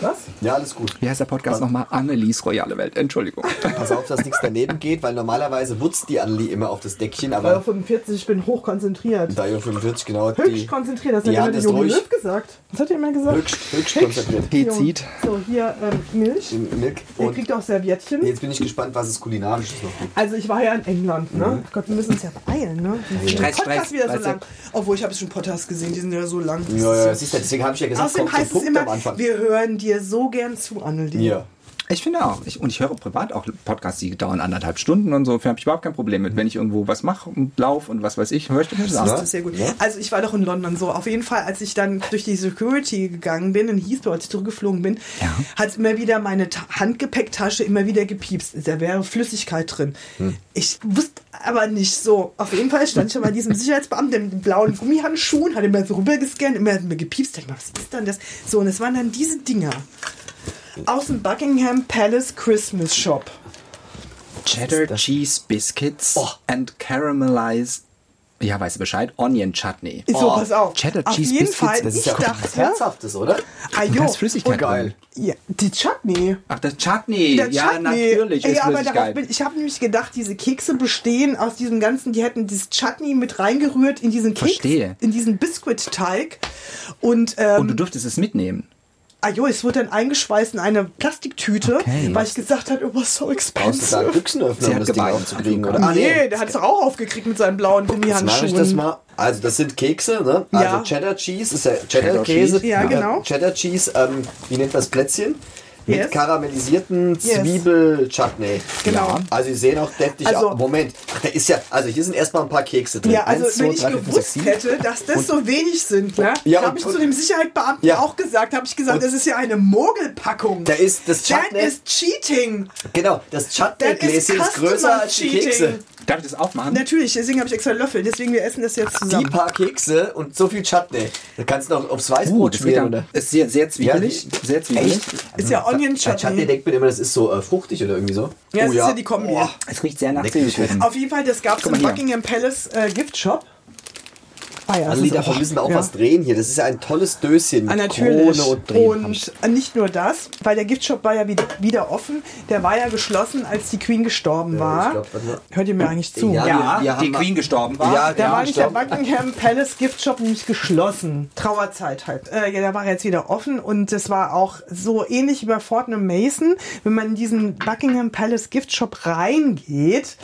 S1: Was?
S2: Ja, alles gut.
S3: Wie heißt der Podcast nochmal? Annelies Royale Welt. Entschuldigung.
S2: Pass auf, dass nichts daneben geht, weil normalerweise wutzt die Annelie immer auf das Deckchen, aber
S1: 45, ich bin hochkonzentriert.
S2: 3,45 Uhr genau.
S1: Höchst
S2: Die,
S1: konzentriert, das
S2: die
S1: hat ja
S2: ist
S1: Junge
S2: ruhig.
S1: Löw gesagt. Was hat er immer gesagt?
S2: höchst, höchst konzentriert.
S3: Hezid.
S1: So, hier ähm, Milch.
S2: Milk.
S1: Ihr
S2: Und
S1: kriegt auch Serviettchen.
S2: jetzt bin ich gespannt, was es kulinarisches noch gibt.
S1: Also ich war ja in England, ne? Gott, wir müssen uns ja beeilen, ne? Der
S3: Stress,
S1: Podcast
S3: Stress,
S1: wieder so lang. Obwohl, ich habe schon Podcasts gesehen, die sind ja so lang.
S2: Ja, ja, siehst du, deswegen habe ich ja gesagt,
S1: Außerdem heißt es
S2: Punkt
S1: immer,
S2: am Anfang.
S1: wir hören dir so gern zu, Annelie.
S2: Ja.
S3: Ich finde auch. Ich, und ich höre privat auch Podcasts, die dauern anderthalb Stunden und so. Habe ich überhaupt kein Problem mit. Wenn ich irgendwo was mache und laufe und was weiß ich, höre ich das
S1: Das
S3: an.
S1: ist sehr gut.
S2: Ja.
S1: Also ich war doch in London so. Auf jeden Fall, als ich dann durch die Security gegangen bin, in Heathrow, als ich zurückgeflogen bin,
S3: Ja.
S1: hat immer wieder meine Ta Handgepäcktasche immer wieder gepiepst. Da wäre Flüssigkeit drin.
S2: Hm.
S1: Ich wusste aber nicht so. Auf jeden Fall stand ich schon bei diesem Sicherheitsbeamten mit den blauen Gummihandschuhen, hat immer so rübergescannt, immer hat mir gepiepst. Ich dachte, was ist denn das? So, und es waren dann diese Dinger. Aus dem Buckingham Palace Christmas Shop.
S3: Cheddar Cheese Biscuits
S2: Oh.
S3: and Caramelized, ja, weißt du Bescheid, Onion Chutney.
S1: So, pass auf.
S3: Cheddar
S1: auf
S3: Cheese
S1: jeden
S3: Biscuits,
S1: Fall,
S3: das
S1: ich
S2: ist ja auch was
S1: dachte,
S2: Herzhaftes, oder?
S1: ah, jo,
S3: Da ist Flüssigkeit
S1: und-
S2: Geil.
S1: Ja, die Chutney.
S3: Ach, das Chutney.
S1: Der
S3: ja,
S1: Chutney.
S3: natürlich ist
S1: ja, aber darauf
S3: Flüssigkeit.
S1: bin, ich habe nämlich gedacht, diese Kekse bestehen aus diesem ganzen, die hätten dieses Chutney mit reingerührt in diesen Keks,
S3: Verstehe.
S1: in diesen Biskuitteig und ähm,
S3: und du durftest es mitnehmen.
S1: Ah jo, es wurde dann eingeschweißt in eine Plastiktüte,
S3: Okay.
S1: weil ich gesagt habe, it was so
S2: Brauchst du da
S1: expensive.
S2: Büchsenöffner, um das Ding aufzukriegen,
S3: Also,
S2: oder?
S1: Ah, nee, der hat es auch aufgekriegt mit seinen blauen Gummihandschuhen.
S2: das mal. Also das sind Kekse, ne? Also
S1: Ja.
S2: Cheddar Cheese ist ja
S3: Cheddar
S2: Cheddar-Käse.
S3: Cheese,
S1: ja, genau.
S2: Cheddar Cheese, ähm, wie nennt man das Plätzchen? Mit
S1: Yes.
S2: karamellisierten Zwiebel-Chutney.
S1: Genau.
S2: Ja. Also die sehen auch deftig
S1: Also-
S2: aus. Moment, Ach, da ist ja, also hier sind erstmal ein paar Kekse drin.
S1: Ja, also
S2: Eins, zwei,
S1: wenn ich
S2: drei, fünf,
S1: gewusst
S2: sieben.
S1: hätte, dass das so wenig sind, ne,
S2: Ja,
S1: habe
S2: und-
S1: ich zu dem Sicherheitsbeamten
S2: Ja.
S1: auch gesagt, habe ich gesagt,
S2: Und-
S1: das ist ja eine Mogelpackung.
S2: Da ist das Chutney.
S1: is cheating.
S2: Genau, das Chutney-Gläschen
S1: is
S2: ist größer als die. Kekse.
S3: Darf ich das aufmachen?
S1: Natürlich, deswegen habe ich extra Löffel. Deswegen, wir essen das jetzt
S2: Die
S1: zusammen.
S2: paar Kekse und so viel Chutney. Da kannst du noch aufs
S3: Uh,
S2: Weißbrot
S3: das wird
S2: schmieren, oder?
S3: ist sehr, sehr zwiebelig.
S2: Ja, die-
S3: sehr zwiebelig.
S2: Echt?
S1: Ist ja Onion
S2: Bei Chutney
S1: Chutney.
S2: denkt man immer, das ist so äh, fruchtig oder irgendwie so.
S1: Ja, das
S2: oh,
S1: ist ja die Kombi.
S2: Boah.
S3: Es riecht sehr nach Zwiebelkuchen.
S1: Auf jeden Fall, das gab es im. Buckingham Palace äh, Gift Shop. Ah ja,
S2: Also
S1: ist-
S2: davon müssen wir auch
S1: ja.
S2: was drehen hier. Das ist ja ein tolles Döschen
S1: Ah,
S2: mit
S1: natürlich.
S2: Krone und Drehen.
S1: Und nicht nur das, weil der Giftshop war ja wieder, wieder offen. Der war ja geschlossen, als die Queen gestorben war.
S2: ich glaub.
S1: Hört ihr mir eigentlich zu?
S2: Ja,
S3: Ja,
S2: wir- wir
S3: die Queen gestorben war.
S2: Ja,
S1: Da
S2: ja,
S1: war nicht der. Buckingham Palace Gift Shop nämlich geschlossen. Trauerzeit halt. Äh, ja, der war jetzt wieder offen und das war auch so ähnlich wie bei Fortnum Mason. Wenn man in diesen Buckingham Palace Gift Shop reingeht,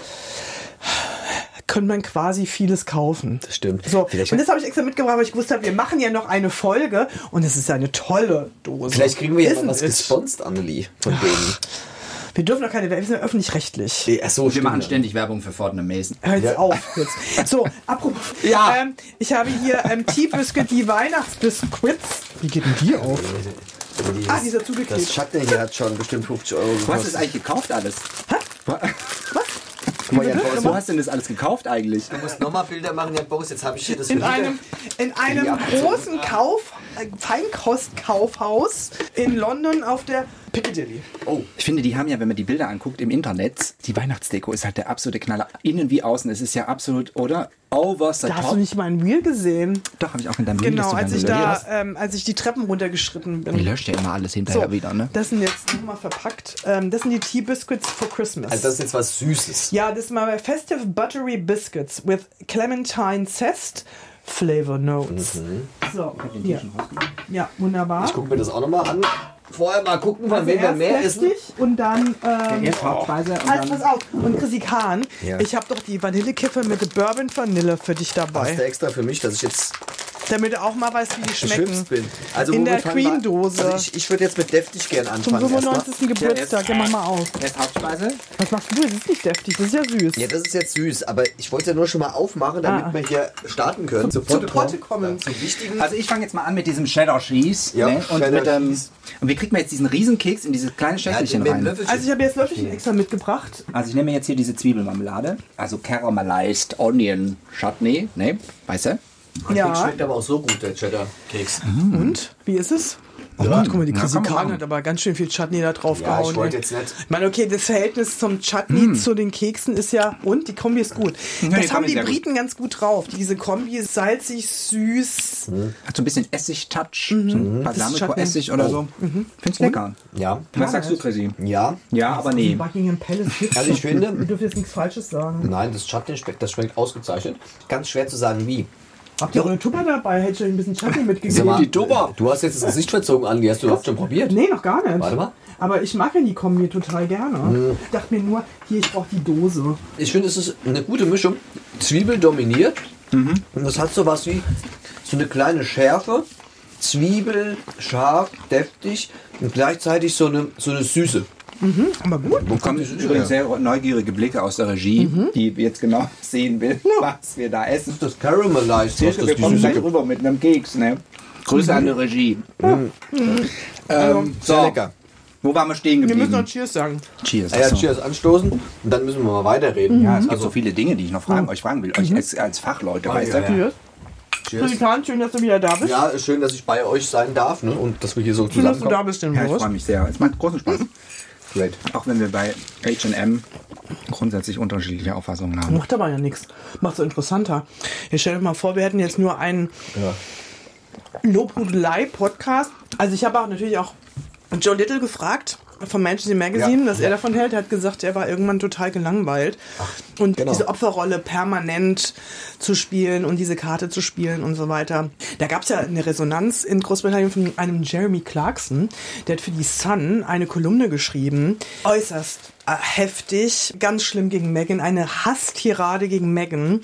S1: kann man quasi vieles kaufen.
S2: Das stimmt.
S1: So,
S2: Vielleicht-
S1: und das habe ich extra mitgebracht, weil ich gewusst habe, wir machen ja noch eine Folge und es ist eine tolle Dose.
S2: Vielleicht kriegen wir ja mal was gesponsert, Annelie, von denen.
S1: Wir dürfen doch keine Werbung, wir sind ja öffentlich-rechtlich.
S2: Äh, Ach so,
S3: Wir
S2: stimmt.
S3: machen ständig Werbung für Fortnum Mason.
S1: Hör jetzt
S2: Ja.
S1: auf jetzt. So, apropos.
S3: Ja.
S1: Ähm, ich habe hier ähm, Tea-Biscuit, die Weihnachtsbiscuits. Wie geht denn die auf?
S2: Die-
S1: Ah, dieser zugeklebt.
S2: Das Chutney hier hat schon bestimmt 50 Euro
S3: hast du
S2: gekostet.
S3: das eigentlich gekauft alles?
S1: Was?
S2: Guck mal, Jan Boris,
S3: Wo hast du denn das alles gekauft eigentlich?
S2: du musst nochmal Bilder machen, Jan Boris. Jetzt habe ich hier das
S1: In einem, in einem
S2: Ja.
S1: großen Kauf, äh, Feinkostkaufhaus in London auf der Piccadilly.
S2: Oh,
S3: Ich finde, die haben ja, wenn man die Bilder anguckt im Internet, die Weihnachtsdeko ist halt der absolute Knaller. Innen wie außen. Es ist ja absolut, oder? Over the
S1: Da hast
S3: top.
S1: du nicht mein Reel gesehen.
S3: Doch, habe ich auch in deinem Reel,
S1: Genau, als ich
S3: so
S1: da, ähm, als ich die Treppen runtergeschritten bin.
S3: Die löscht ja immer alles hinterher wieder, ne?
S1: Das sind jetzt nochmal verpackt. Ähm, das sind die Tea Biscuits for Christmas.
S2: also das ist jetzt was Süßes.
S1: Ja, das ist mal Festive Buttery Biscuits with Clementine Zest Flavor Notes. So, hier. Ja, wunderbar.
S2: Ich gucke mir das auch nochmal an. Vorher mal gucken, von
S1: Also
S2: wem wir mehr essen.
S1: und dann. Ähm,
S3: Erst Hauptspeise und
S1: Halt, pass auf. Und Chrissy Kahn,
S2: Ja.
S1: ich habe doch die Vanillekiffer mit Bourbon Vanille für dich
S2: Hast du
S1: dabei.
S2: extra für mich, dass ich jetzt
S1: Damit du auch mal weißt, wie die schmecken.
S2: bin. Also
S1: In der? Cream-Dose.
S2: Also ich, ich würde jetzt mit deftig gern
S1: Zum
S2: anfangen. erstmal.
S1: 95. Geburtstag. Ja, mach mal auf.
S3: Erst Hauptspeise.
S1: Was machst du? Das ist nicht deftig, das ist ja süß.
S2: Ja, das ist jetzt süß, aber ich wollte ja nur schon mal aufmachen, damit
S1: Ah.
S2: wir hier starten können.
S1: Zu-
S2: Zur
S1: zur Potte kommen.
S2: Zum wichtigen.
S3: Also ich fange jetzt mal an mit diesem Cheddar Cheese.
S2: Ja,
S3: ne? und, mit, ähm, und wie kriegt man jetzt diesen Riesenkeks in dieses kleine Schächtelchen
S2: mit dem
S3: rein?
S1: Also ich habe jetzt Löffelchen extra mitgebracht.
S3: Also ich nehme jetzt hier diese Zwiebelmarmelade, also Caramelized Onion Chutney, ne, weißt du?
S2: Der
S1: Ja.
S2: Keks schmeckt aber auch so gut, der Cheddar-Keks.
S1: Und? Wie ist es? Oh Gott, guck mal, die
S3: Ja, machen.
S1: hat aber ganz schön viel Chutney da drauf
S2: Ja,
S1: gehauen.
S2: ich wollte
S1: ey.
S2: jetzt nicht-
S1: Ich meine, okay, das Verhältnis zum Chutney zu den Keksen ist ja, und die Kombi ist gut.
S3: Ja,
S1: das
S3: die
S1: haben die
S3: sehr gut.
S1: Briten ganz gut drauf. Diese Kombi ist salzig, süß.
S3: Hat so ein bisschen Essig-Touch, so ein Balsamico-Essig oder so. Find's lecker.
S2: Ja.
S3: Was sagst du, Chrissy?
S2: Ja.
S3: Ja, aber nee.
S1: Buckingham Palace.
S2: Also ich finde-
S1: Wir dürfen jetzt nichts Falsches sagen.
S2: Nein, das Chutney schmeckt, das schmeckt ausgezeichnet. Ganz schwer zu sagen, wie.
S1: Habt ihr eure Tupper dabei? Hätte ich euch ein bisschen Chutney mitgegeben.
S2: mal,
S3: die Tupper.
S2: Du hast jetzt das Gesicht verzogen, Andi. Hast du überhaupt schon probiert?
S1: Nee, noch gar nicht.
S2: Warte mal.
S1: Aber ich mag ja die Kombi total gerne. Ich dachte mir nur, hier, ich brauche die Dose.
S2: Ich finde, es ist eine gute Mischung. Zwiebel dominiert. Und das hat so was wie so eine kleine Schärfe. Zwiebel, scharf, deftig und gleichzeitig so eine, so eine Süße.
S1: Aber gut.
S2: Wo
S3: kommen übrigens sehr neugierige Blicke aus der Regie, die jetzt genau sehen will, was wir da essen.
S2: Das Caramelized, was
S3: Silke,
S2: das
S3: wir kommen gleich rüber mit einem Keks, ne? Grüße an die Regie. Ähm,
S2: Sehr
S3: so,
S2: lecker.
S3: wo waren wir stehen
S1: Wir müssen
S3: geblieben?
S1: noch Cheers sagen.
S3: Cheers.
S2: Ah ja, cheers, anstoßen und dann müssen wir mal weiterreden.
S3: Ja, es gibt so viele Dinge, die ich noch fragen, euch fragen will. Euch als, als Fachleute, weißt
S2: ja,
S3: du?
S2: ja.
S1: Cheers. Pelikan, schön, dass du wieder da bist.
S2: Ja, ist schön, dass ich bei euch sein darf ne? und dass wir hier so
S1: schön, dass du da
S2: zusammenkommen.
S1: bist, denn
S3: Ja, ich
S1: Boris.
S3: freue mich sehr. Es macht großen Spaß.
S2: Great.
S3: Auch wenn wir bei H&M grundsätzlich unterschiedliche Auffassungen haben.
S1: Macht aber ja nichts. Macht so interessanter. Jetzt stell dir mal vor, wir hätten jetzt nur einen Lobhudelei-Podcast. Also ich habe auch natürlich auch Joe Little gefragt vom Manchester Magazine,
S2: Ja.
S1: was er davon hält. Er hat gesagt, er war irgendwann total gelangweilt. und
S2: genau.
S1: diese Opferrolle permanent zu spielen und diese Karte zu spielen und so weiter. Da gab es ja eine Resonanz in Großbritannien von einem Jeremy Clarkson. Der hat für die Sun eine Kolumne geschrieben. Äußerst heftig, ganz schlimm gegen Meghan, eine Hasstirade gegen Meghan.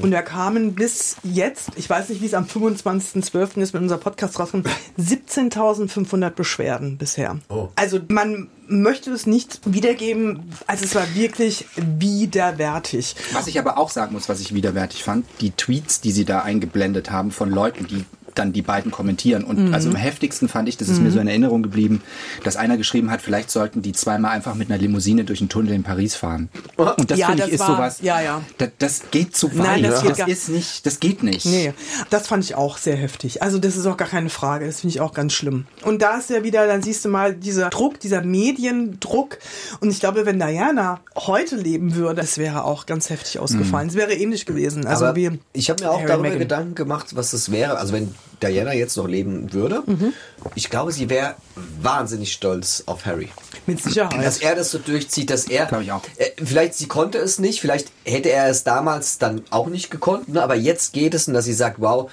S1: Und da kamen bis jetzt, ich weiß nicht, wie es am 25.12. ist, wenn unser Podcast rauskommt, 17.500 Beschwerden bisher.
S2: Oh.
S1: Also man möchte es nicht wiedergeben, also es war wirklich widerwärtig.
S3: Was ich aber auch sagen muss, was ich widerwärtig fand, die Tweets, die sie da eingeblendet haben von Leuten, die dann die beiden kommentieren. Und
S1: Mhm.
S3: also am heftigsten fand ich, das ist mir so in Erinnerung geblieben, dass einer geschrieben hat, vielleicht sollten die zweimal einfach mit einer Limousine durch einen Tunnel in Paris fahren. Und das
S1: Ja,
S3: finde ich
S1: das
S3: ist
S1: war-
S3: sowas.
S1: ja, ja.
S3: Das, das geht zu weit.
S1: Nein, das
S3: das
S1: geht gar-
S3: ist nicht, das geht nicht.
S1: Nee, das fand ich auch sehr heftig. Also das ist auch gar keine Frage. Das finde ich auch ganz schlimm. Und da ist ja wieder, dann siehst du mal dieser Druck, dieser Mediendruck. Und ich glaube, wenn Diana heute leben würde, das wäre auch ganz heftig ausgefallen. Es wäre ähnlich gewesen. Also
S2: Aber
S1: wie
S2: ich habe mir auch
S1: Harry
S2: darüber
S1: Meghan.
S2: Gedanken gemacht, was das wäre. Also wenn Diana jetzt noch leben würde,
S1: Mhm.
S2: ich glaube, sie wäre wahnsinnig stolz auf Harry.
S1: Mit Sicherheit.
S2: Dass er das so durchzieht, dass er.
S3: Glaube ich auch.
S2: Äh, vielleicht sie konnte es nicht, vielleicht hätte er es damals dann auch nicht gekonnt, ne? aber jetzt geht es und dass sie sagt, wow,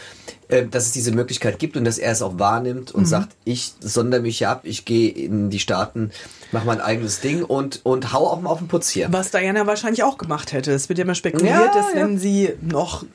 S2: äh, dass es diese Möglichkeit gibt und dass er es auch wahrnimmt
S1: Mhm.
S2: und sagt, ich sondere mich ab, ich gehe in die Staaten, mache mein eigenes Ding und, und hau auch mal auf den Putz hier.
S1: Was Diana wahrscheinlich auch gemacht hätte. Es wird ja immer spekuliert,
S2: Ja,
S1: dass
S2: ja.
S1: wenn sie noch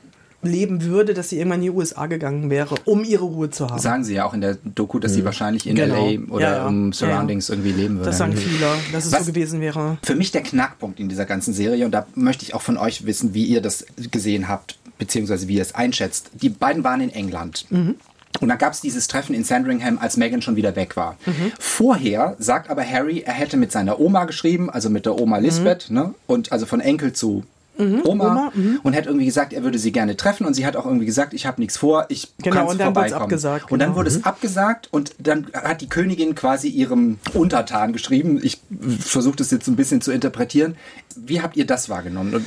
S1: leben würde, dass sie irgendwann in die USA gegangen wäre, um ihre Ruhe zu haben.
S3: Sagen sie ja auch in der Doku, dass sie wahrscheinlich in
S1: Genau.
S3: LA oder
S1: Ja, ja.
S3: um
S1: Ja,
S3: Surroundings irgendwie leben würde.
S1: Das sagen viele, dass es
S3: Was-
S1: so gewesen wäre.
S3: Für mich der Knackpunkt in dieser ganzen Serie, und da möchte ich auch von euch wissen, wie ihr das gesehen habt, beziehungsweise wie ihr es einschätzt. Die beiden waren in England.
S1: Mhm.
S3: Und dann gab es dieses Treffen in Sandringham, als Meghan schon wieder weg war.
S1: Mhm.
S3: Vorher sagt aber Harry, er hätte mit seiner Oma geschrieben, also mit der Oma Lisbeth, ne? und also von Enkel zu Oma,
S1: Mhm. Oma,
S3: und hätte irgendwie gesagt, er würde sie gerne treffen und sie hat auch irgendwie gesagt, ich habe nichts vor, ich
S1: Genau,
S3: kann's
S1: und dann
S3: vorbeikommen.
S1: abgesagt,
S3: Und dann
S1: genau.
S3: wurde es abgesagt und dann hat die Königin quasi ihrem Untertan geschrieben. Ich versuche das jetzt ein bisschen zu interpretieren. Wie habt ihr das wahrgenommen? Und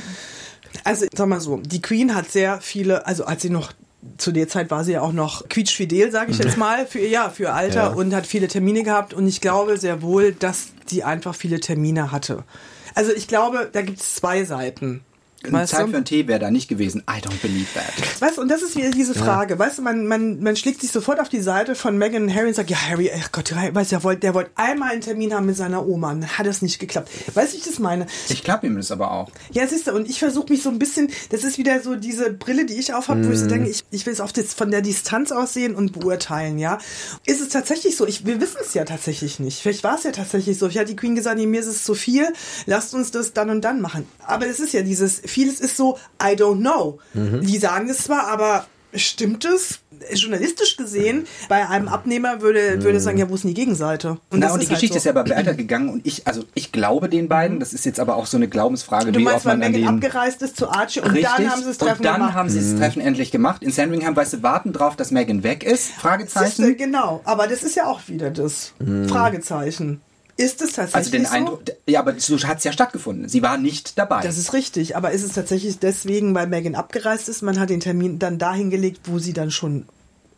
S1: Also, sag mal so, die Queen hat sehr viele, also als sie noch zu der Zeit war sie ja auch noch quietschfidel, sage ich jetzt mal, für ihr ja, für ihr Alter
S2: Ja.
S1: und hat viele Termine gehabt und ich glaube sehr wohl, dass die einfach viele Termine hatte. Also ich glaube, da gibt es zwei Seiten. Weißt
S3: Zeit
S1: du?
S3: für einen Tee wäre da nicht gewesen. I don't believe that.
S1: Weißt du, und das ist wieder diese Frage. Weißt du, man, man, man schlägt sich sofort auf die Seite von Meghan und Harry und sagt, ja, Harry, ach Gott, weißt du, der wollte der wollte einmal einen Termin haben mit seiner Oma und dann hat es nicht geklappt. Weißt du, wie ich das meine?
S3: Ich glaube ihm das aber auch.
S1: Ja, siehst du, und ich versuche mich so ein bisschen, das ist wieder so diese Brille, die ich aufhab, wo ich so denke, ich, ich will es oft jetzt von der Distanz aussehen und beurteilen, ja. Ist es tatsächlich so? Ich, wir wissen es ja tatsächlich nicht. Vielleicht war es ja tatsächlich so. Ich hatte die Queen gesagt, nee, mir ist es zu viel, lasst uns das dann und dann machen. Aber es ist ja dieses, vieles ist so, I don't know. Die sagen es zwar, aber stimmt es? Journalistisch gesehen, bei einem Abnehmer würde, würde sagen, ja, wo ist denn die Gegenseite?
S3: Na,
S1: das
S3: und die
S1: halt
S3: Geschichte
S1: so.
S3: ist ja aber weitergegangen und ich, also ich glaube den beiden, das ist jetzt aber auch so eine Glaubensfrage,
S1: Du
S3: wie
S1: meinst,
S3: oft man an
S1: Megan
S3: den...
S1: abgereist ist zu Archie und
S3: Richtig.
S1: dann haben sie das Treffen
S3: und dann
S1: gemacht.
S3: haben sie das Treffen endlich gemacht. In Sandringham, weißt du, warten drauf, dass Megan weg ist?
S1: Siehste,
S3: Fragezeichen.
S1: genau, aber das ist ja auch wieder das Fragezeichen. Ist es tatsächlich
S3: Also den
S1: so?
S3: Eindruck, ja, aber so hat es ja stattgefunden. Sie war nicht dabei.
S1: Das ist richtig, aber ist es tatsächlich deswegen, weil Megan abgereist ist, man hat den Termin dann dahin gelegt, wo sie dann schon,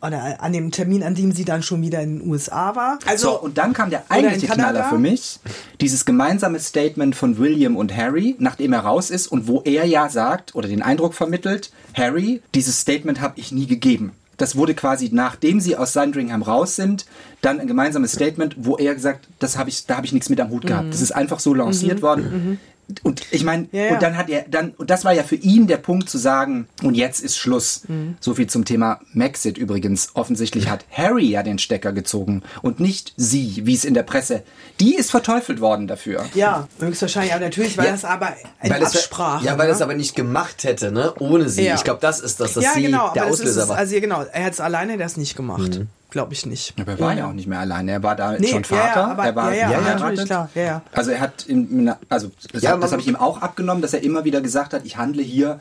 S1: oder an dem Termin, an dem sie dann schon wieder in den USA war. Also,
S3: so, und dann kam der eigentliche. Knaller für mich. Dieses gemeinsame Statement von William und Harry, nachdem er raus ist und wo er ja sagt oder den Eindruck vermittelt, Harry, dieses Statement habe ich nie gegeben. Das wurde quasi, nachdem sie aus Sandringham raus sind, dann ein gemeinsames Statement, wo er gesagt, das habe ich, da habe ich nichts mit am Hut gehabt. Das ist einfach so lanciert worden. Und ich meine.
S1: Ja, ja.
S3: und dann hat er, dann, und das war ja für ihn der Punkt zu sagen, und jetzt ist Schluss.
S1: Mhm.
S3: So viel zum Thema Maxit übrigens. Offensichtlich hat Harry ja den Stecker gezogen und nicht sie, wie es in der Presse. Die ist verteufelt worden dafür.
S1: ja, höchstwahrscheinlich, aber natürlich war
S2: Ja.
S1: das aber in
S2: Weil es,
S1: Absprache.
S2: ja, weil
S1: ne?
S2: es aber nicht gemacht hätte, ne? Ohne sie.
S1: Ja.
S2: Ich glaube, das ist das, dass
S1: ja,
S2: sie
S1: genau,
S2: der
S1: aber das ist
S2: Auslöser
S1: es,
S2: war.
S1: also genau, er hat es alleine das nicht gemacht.
S2: Mhm.
S1: Glaube ich nicht.
S3: Aber er war ja auch nicht mehr alleine. Er war da
S1: Nee,
S3: schon
S1: ja, ja,
S3: Vater.
S1: aber-
S3: er war
S1: ja, ja,
S3: verheiratet.
S1: klar, ja, ja.
S3: Also er hat, in, also das,
S2: Ja,
S3: das habe ich ihm auch abgenommen, dass er immer wieder gesagt hat, ich handle hier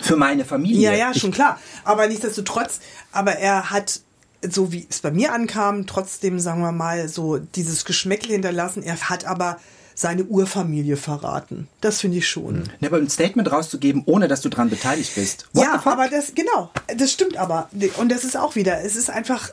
S3: für meine Familie.
S1: Ja, ja,
S3: ich,
S1: schon klar. Aber nichtsdestotrotz, aber er hat, so wie es bei mir ankam, trotzdem, sagen wir mal, so dieses Geschmäckle hinterlassen. Er hat aber seine Urfamilie verraten. Das finde ich schon.
S3: Ne, aber ein Statement rauszugeben, ohne dass du dran beteiligt bist. What
S1: ja, aber das, genau, das stimmt aber. Und das ist auch wieder, es ist einfach,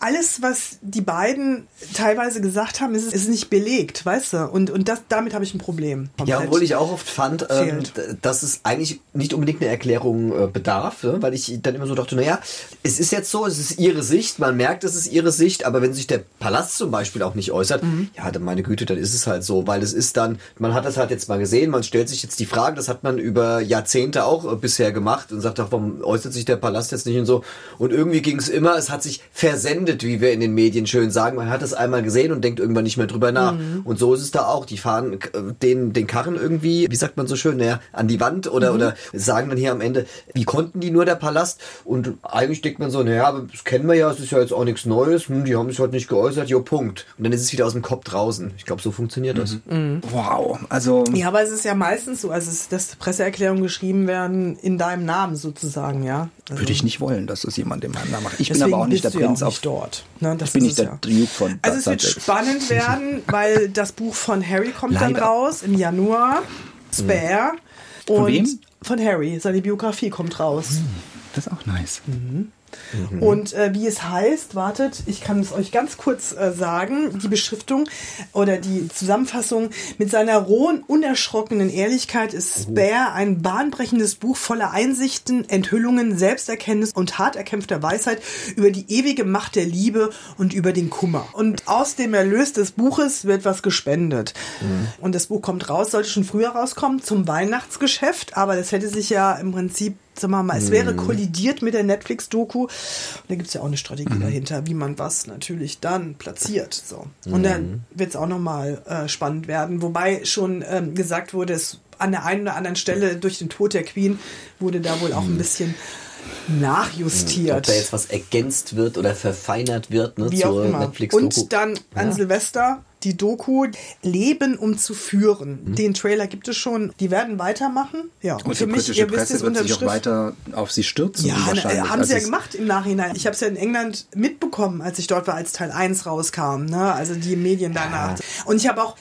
S1: alles, was die beiden teilweise gesagt haben, ist, ist nicht belegt, weißt du? Und, und das, damit habe ich ein Problem.
S2: Ja, obwohl ich auch oft fand, ähm, dass es eigentlich nicht unbedingt eine Erklärung äh, bedarf, ne? weil ich dann immer so dachte, naja, es ist jetzt so, es ist ihre Sicht, man merkt, es ist ihre Sicht, aber wenn sich der Palast zum Beispiel auch nicht äußert,
S1: Mhm.
S2: ja, dann meine Güte, dann ist es halt so, weil es ist dann, man hat das halt jetzt mal gesehen, man stellt sich jetzt die Frage, das hat man über Jahrzehnte auch äh, bisher gemacht und sagt auch, warum äußert sich der Palast jetzt nicht und so. Und irgendwie ging es immer, es hat sich versendet, wie wir in den Medien schön sagen. Man hat es einmal gesehen und denkt irgendwann nicht mehr drüber nach.
S1: Mhm.
S2: Und so ist es da auch. Die fahren äh, den, den Karren irgendwie, wie sagt man so schön, naja, an die Wand oder,
S1: Mhm.
S2: oder sagen dann hier am Ende, wie konnten die nur der Palast? Und eigentlich denkt man so, naja, aber das kennen wir ja, es ist ja jetzt auch nichts Neues. Hm, die haben sich heute nicht geäußert, jo, Punkt. Und dann ist es wieder aus dem Kopf draußen. Ich glaube, so funktioniert das.
S1: Mhm.
S3: wow, also
S1: Ja, aber es ist ja meistens so, also es, dass Presseerklärungen geschrieben werden in deinem Namen sozusagen, ja. Also
S3: würde ich nicht wollen, dass das jemand in meinem Namen macht. Ich bin aber auch nicht der Prinz
S1: auch nicht dort. Ne? Das
S3: Ich bin
S1: es
S3: der
S1: ja.
S3: Duke von
S1: Also es wird spannend werden, weil das Buch von Harry kommt dann
S3: Leider.
S1: raus im Januar. Spare. Und
S3: wem?
S1: Von Harry. Seine Biografie kommt raus.
S3: Das ist auch nice.
S1: Und äh, wie es heißt, wartet, ich kann es euch ganz kurz äh, sagen, die Beschriftung oder die Zusammenfassung. Mit seiner rohen, unerschrockenen Ehrlichkeit ist Spare ein bahnbrechendes Buch voller Einsichten, Enthüllungen, Selbsterkenntnis und hart erkämpfter Weisheit über die ewige Macht der Liebe und über den Kummer. Und aus dem Erlös des Buches wird was gespendet. Und das Buch kommt raus, sollte schon früher rauskommen, zum Weihnachtsgeschäft, aber das hätte sich ja im Prinzip sagen wir mal, es wäre kollidiert mit der Netflix-Doku. Und da gibt es ja auch eine Strategie dahinter, wie man was natürlich dann platziert. So. Und dann wird es auch nochmal äh, spannend werden. Wobei schon ähm, gesagt wurde, es an der einen oder anderen Stelle durch den Tod der Queen wurde da wohl auch ein bisschen
S2: Ob
S1: nachjustiert.
S2: da jetzt was ergänzt wird oder verfeinert wird ne,
S1: Wie auch
S2: zur
S1: immer.
S2: Netflix-Doku.
S1: Und dann an Silvester die Doku Leben um zu führen. Den Trailer gibt es schon. Die werden weitermachen. Ja,
S3: Und die britische Presse wird sich auch weiter auf sie stürzen.
S1: Ja, na,
S3: wahrscheinlich.
S1: äh, haben sie ja
S3: Also es-
S1: gemacht im Nachhinein. Ich habe es ja in England mitbekommen, als ich dort war, als Teil 1 rauskam. Ne? Also die Medien danach. Und ich habe auch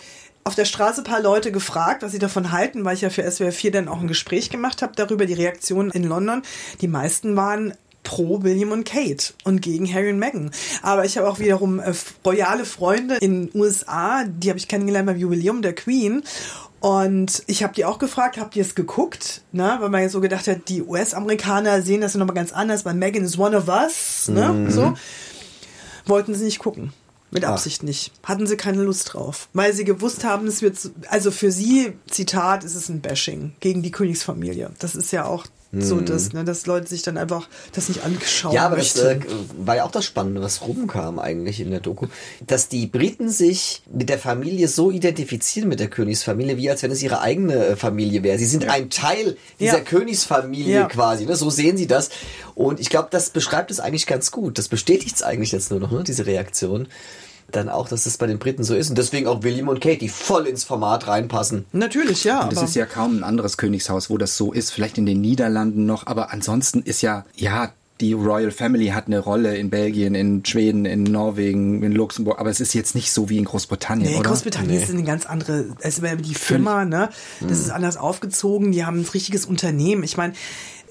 S1: auf der Straße ein paar Leute gefragt, was sie davon halten, weil ich ja für SWR 4 dann auch ein Gespräch gemacht habe darüber, die Reaktionen in London. Die meisten waren pro William und Kate und gegen Harry und Meghan. Aber ich habe auch wiederum äh, royale Freunde in den USA, die habe ich kennengelernt beim Jubiläum der Queen. Und ich habe die auch gefragt, habt ihr es geguckt? Ne? Weil man ja so gedacht hat, die US-Amerikaner sehen das ja nochmal ganz anders, weil Meghan is one of us. Ne? So. Wollten sie nicht gucken. Mit Absicht nicht. Hatten sie keine Lust drauf. Weil sie gewusst haben, es wird, so- also für sie, Zitat, ist es ein Bashing gegen die Königsfamilie. Das ist ja auch So das, ne, dass Leute sich dann einfach das nicht angeschaut
S2: Ja, aber das
S1: möchten.
S2: äh, war ja auch das Spannende, was rumkam eigentlich in der Doku, dass die Briten sich mit der Familie so identifizieren mit der Königsfamilie, wie als wenn es ihre eigene äh, Familie wäre. Sie sind ein Teil dieser
S1: Ja.
S2: Königsfamilie
S1: Ja.
S2: quasi, ne? so sehen sie das. Und ich glaube, das beschreibt es eigentlich ganz gut. Das bestätigt es eigentlich jetzt nur noch, ne? diese Reaktion. Dann auch, dass das bei den Briten so ist. Und deswegen auch William und Kate, die voll ins Format reinpassen.
S1: Natürlich, ja.
S3: Und es ist ja kaum ein anderes Königshaus, wo das so ist. Vielleicht in den Niederlanden noch, aber ansonsten ist ja, ja, die Royal Family hat eine Rolle in Belgien, in Schweden, in Norwegen, in Luxemburg, aber es ist jetzt nicht so wie in Großbritannien,
S1: Nee,
S3: oder?
S1: Großbritannien ist eine ganz andere, es ist die Firma, ne? Das ist anders aufgezogen, die haben ein richtiges Unternehmen. Ich meine,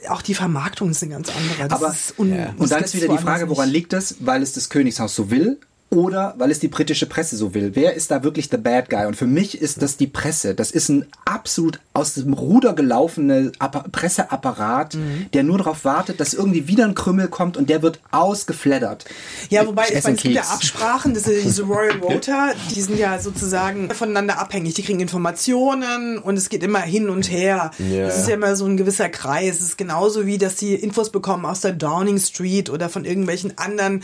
S1: auch die Vermarktung ist eine ganz andere. Das
S3: Aber
S1: ist un
S3: und
S1: das
S3: dann ist wieder die Frage, woran liegt das? Weil es das Königshaus so will oder weil es die britische Presse so will. Wer ist da wirklich the bad guy? Und für mich ist das die Presse. Das ist ein absolut aus dem Ruder gelaufener Appa- Presseapparat,
S1: Mhm.
S3: der nur darauf wartet, dass irgendwie wieder ein Krümmel kommt und der wird ausgefleddert.
S1: Ja, wobei,
S3: Ich
S1: meine, es gibt ja. Absprachen, diese, diese Royal Voter, die sind ja sozusagen voneinander abhängig. Die kriegen Informationen und es geht immer hin und her.
S2: Ja.
S1: Es ist ja immer so ein gewisser Kreis. Es ist genauso wie, dass die Infos bekommen aus der Downing Street oder von irgendwelchen anderen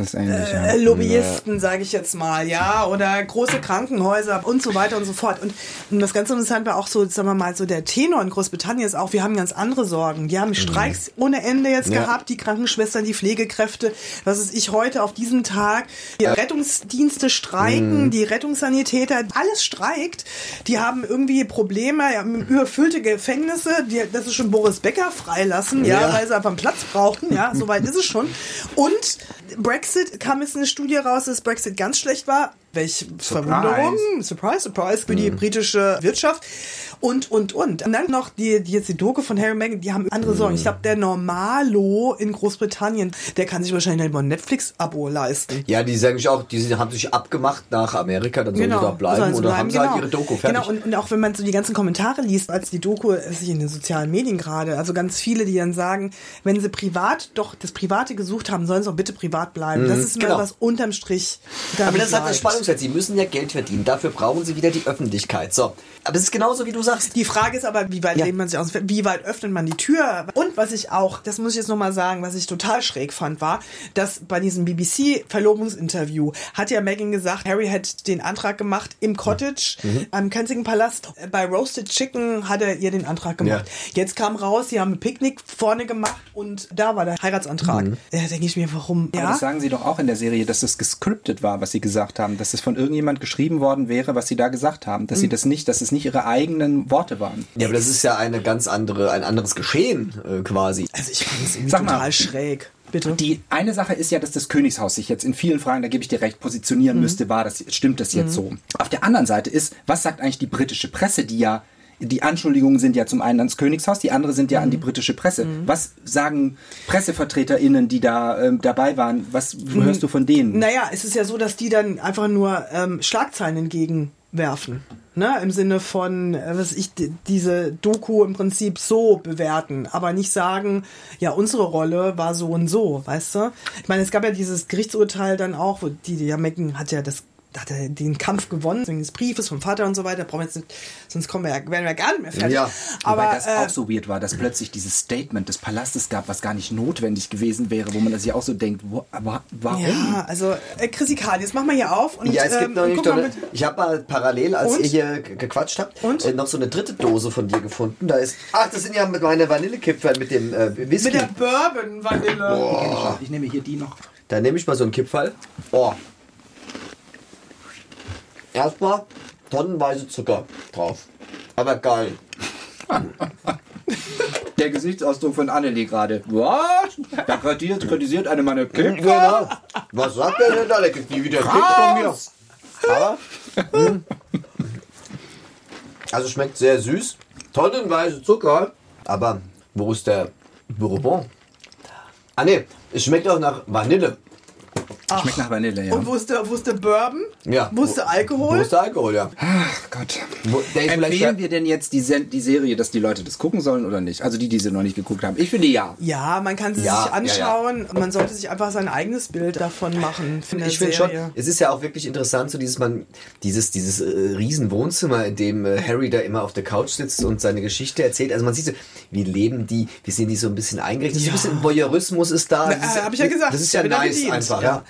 S3: ist ähnlich,
S1: äh, Lobbyisten, sage ich jetzt mal, ja, oder große Krankenhäuser und so weiter und so fort. Und, und das ganz interessant war auch so, sagen wir mal, so der Tenor in Großbritannien ist auch, wir haben ganz andere Sorgen. Die haben Streiks ohne Ende jetzt
S2: Ja.
S1: gehabt, die Krankenschwestern, die Pflegekräfte, was ist ich heute auf diesem Tag, die Rettungsdienste streiken, die Rettungssanitäter, alles streikt. Die haben irgendwie Probleme, ja, überfüllte Gefängnisse, die, das ist schon Boris Becker freilassen, ja,
S2: Ja.
S1: weil sie einfach einen Platz brauchten, ja, soweit ist es schon. Und Brexit kam jetzt eine Studie raus, dass Brexit ganz schlecht war. Welch Verwunderung, surprise, surprise für die britische Wirtschaft und, und, und. Und dann noch die, die jetzt die Doku von Harry Meghan, die haben andere Sorgen. Ich glaube, der Normalo in Großbritannien, der kann sich wahrscheinlich über ein Netflix-Abo leisten.
S2: Ja, die sagen sich auch, die haben sich abgemacht nach Amerika, dann sollen sie da bleiben
S1: sollen sie
S2: oder
S1: bleiben,
S2: haben sie halt ihre Doku fertig.
S1: Genau, und, und auch wenn man so die ganzen Kommentare liest, als die Doku sich in den sozialen Medien gerade, also ganz viele, die dann sagen, wenn sie privat doch das Private gesucht haben, sollen sie auch bitte privat bleiben. das ist immer
S2: genau.
S1: was unterm Strich.
S2: Aber das ist halt das
S1: bleibt.
S2: Spannungsfeld. Sie müssen ja Geld verdienen. Dafür brauchen sie wieder die Öffentlichkeit. So. Aber es ist genauso, wie du sagst.
S1: Die Frage ist aber, wie weit
S2: Ja.
S1: lehnt man sich aus? Wie weit öffnet man die Tür? Und was ich auch, das muss ich jetzt nochmal sagen, was ich total schräg fand, war, dass bei diesem BBC-Verlobungsinterview hat ja Meghan gesagt, Harry hat den Antrag gemacht im Cottage
S2: Mhm.
S1: am Kensington Palast. Bei Roasted Chicken hat er ihr den Antrag gemacht. Jetzt kam raus, sie haben ein Picknick vorne gemacht und da war der Heiratsantrag.
S2: Mhm.
S1: Da denke ich mir, warum?
S3: Aber
S1: Ja,
S3: das sagen sie doch auch in der Serie, dass es gescriptet war, was sie gesagt haben, dass es von irgendjemand geschrieben worden wäre, was sie da gesagt haben, dass sie das nicht, dass es nicht ihre eigenen Worte waren.
S2: Ja, aber das ist ja eine ganz andere, ein anderes Geschehen äh, quasi.
S1: also ich fand es irgendwie
S3: Sag mal.
S1: total schräg. Bitte.
S3: Die eine Sache ist ja, dass das Königshaus sich jetzt in vielen Fragen, da gebe ich dir recht, positionieren müsste, war das, stimmt das jetzt so? Auf der anderen Seite ist, was sagt eigentlich die britische Presse, die ja die Anschuldigungen sind ja zum einen ans Königshaus, die andere sind ja an die britische Presse. Was sagen PressevertreterInnen, die da ähm, dabei waren? Was hörst du von denen?
S1: Naja, es ist ja so, dass die dann einfach nur ähm, Schlagzeilen entgegenwerfen. Ne? Im Sinne von, äh, was ich, diese Doku im Prinzip so bewerten, aber nicht sagen, ja, unsere Rolle war so und so, weißt du? Ich meine, es gab ja dieses Gerichtsurteil dann auch, wo die, die ja Mecken hat ja das hat er den Kampf gewonnen, wegen des Briefes vom Vater und so weiter, brauchen wir jetzt nicht, sonst kommen wir ja, werden wir gar nicht mehr fertig.
S2: Ja.
S1: aber
S3: Wobei das
S1: äh,
S3: auch so weird war, dass plötzlich dieses Statement des Palastes gab, was gar nicht notwendig gewesen wäre, wo man sich auch so denkt, wo, aber warum?
S1: ja, also äh, Chrissy Karl, jetzt machen wir hier auf und
S2: Ja, es gibt
S1: ähm,
S2: noch
S1: mal
S2: eine,
S1: mit-
S2: Ich habe mal parallel, als
S1: Und?
S2: ihr hier ge- gequatscht habt,
S1: Und?
S2: Äh, noch so eine dritte Dose von dir gefunden. Da ist. Ach, das sind ja mit meine Vanillekipferl mit dem äh, Whisky.
S1: mit der Bourbon Vanille.
S3: Ich nehme hier die noch.
S2: Da nehme ich mal so einen Kipferl. Oh. Erstmal tonnenweise Zucker drauf. Aber geil.
S3: Der Gesichtsausdruck von Annelie gerade. Was? Da kritisiert, kritisiert eine meine Kinder.
S2: Genau. Was sagt der denn da? Der kriegt nie wieder Kick von mir. Aber. mm. Also schmeckt sehr süß. Tonnenweise Zucker. Aber wo ist der Bourbon? Ah ne, es schmeckt auch nach Vanille.
S3: Schmeckt nach Vanille, ja.
S1: Und wusste, wusste Bourbon?
S2: Ja.
S1: Wusste Alkohol?
S2: Wo ist der Alkohol, ja.
S3: Ach Gott.
S2: Wo-
S3: Empfehlen wir denn jetzt die, Sen die Serie, dass die Leute das gucken sollen oder nicht? Also die, die sie noch nicht geguckt haben. Ich finde ja.
S1: Ja, man kann sie
S2: Ja,
S1: sich anschauen. Man sollte sich einfach sein eigenes Bild davon machen. Von
S2: ich finde schon, es ist ja auch wirklich interessant, so dieses man, dieses, dieses äh, riesen Wohnzimmer, in dem äh, Harry da immer auf der Couch sitzt und seine Geschichte erzählt. Also man sieht so, wie leben die, wie sind die so ein bisschen eingerichtet. So ein bisschen Voyeurismus ist da.
S1: Na,
S2: Das ist
S1: äh, hab ich ja gesagt,
S2: Das ist ja nice
S1: bedient,
S2: einfach,
S1: ja.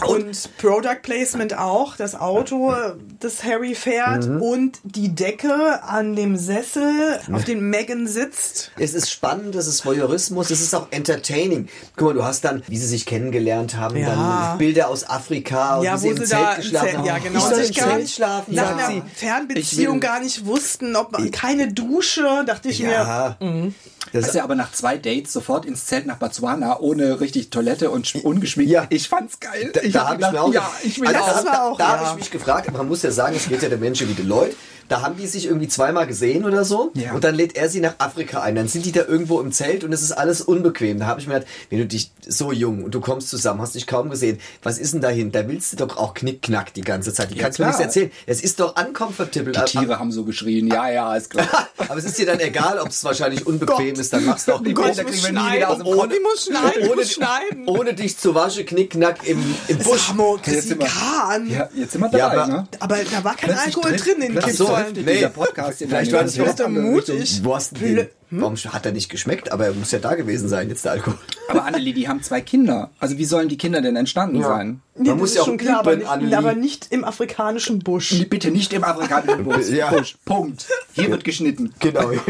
S2: Ja.
S1: Und Product Placement auch, das Auto, das Harry fährt
S2: Mhm.
S1: und die Decke an dem Sessel, auf dem Megan sitzt.
S2: Es ist spannend, es ist Voyeurismus, es ist auch entertaining. Guck mal, du hast dann, wie sie sich kennengelernt haben,
S1: Ja.
S2: dann Bilder aus Afrika und
S1: Ja,
S2: wie sie
S1: wo
S2: im
S1: sie
S2: Zelt geschlafen
S1: Zelt,
S2: haben.
S1: ja genau,
S2: Ich soll
S1: sich
S2: im
S1: gar
S2: Zelt
S1: nicht
S2: schlafen,
S1: nach
S2: sagt
S1: einer
S2: sie.
S1: Fernbeziehung
S3: Ich will-
S1: gar nicht wussten, ob man keine Dusche, dachte ich mir.
S2: Ja.
S1: Mhm.
S2: Das
S3: Dass er aber nach zwei Dates sofort ins Zelt nach Botswana ohne richtig Toilette und sch- ungeschminkt.
S2: Ja.
S3: Ich fand's geil.
S2: Da, da
S3: hab
S2: habe ich mir auch
S3: ja, ich
S2: also, da, da, da
S1: ja.
S2: habe ich mich gefragt, man muss ja sagen, es geht ja der Menschen wie Deloitte. Da haben die sich irgendwie zweimal gesehen oder so
S3: Ja.
S2: und dann lädt er sie nach Afrika ein. Dann sind die da irgendwo im Zelt und es ist alles unbequem. Da habe ich mir gedacht, wenn du dich so jung und du kommst zusammen, hast dich kaum gesehen, was ist denn dahin? Da willst du doch auch Knickknack die ganze Zeit. Die
S3: Ja,
S2: kannst du mir
S3: klar.
S2: nichts erzählen. Es ist doch uncomfortable.
S3: Die Tiere haben so geschrien. Ja, ja, ist klar.
S2: Aber es ist dir dann egal, ob es wahrscheinlich unbequem
S1: Gott.
S2: ist, dann machst du auch
S3: Die
S2: Bilder
S3: Bilder
S2: kriegen
S3: kriegen
S2: wir nie wieder aus dem
S1: Oh, die muss schneiden,
S2: ohne,
S1: muss schneiden.
S2: ohne dich zu waschen, Knickknack im, im Busch.
S1: Samo,
S3: Jetzt sind wir-
S1: Kahn.
S3: Ja, jetzt sind wir dabei,
S2: Ja, aber-
S3: ne?
S1: Aber da war kein
S3: Plötzlich
S1: Alkohol
S3: trifft-
S1: drin in
S3: so,
S1: Kipferl.
S2: nee.
S3: dieser Podcast.
S2: Vielleicht war das ja
S3: andere
S1: mutig.
S2: Wo hast du den? Warum hat er nicht geschmeckt? Aber er muss ja da gewesen sein, jetzt der Alkohol.
S3: Aber Annelie, die haben zwei Kinder. Also wie sollen die Kinder denn entstanden sein?
S1: Nee,
S2: Man
S1: das
S2: muss
S1: ist
S2: ja auch
S1: schon klar, aber nicht,
S2: Annelie.
S1: aber nicht im afrikanischen Busch.
S3: Bitte nicht im afrikanischen Busch.
S2: Ja.
S3: Busch. Punkt. Hier wird geschnitten.
S2: Genau.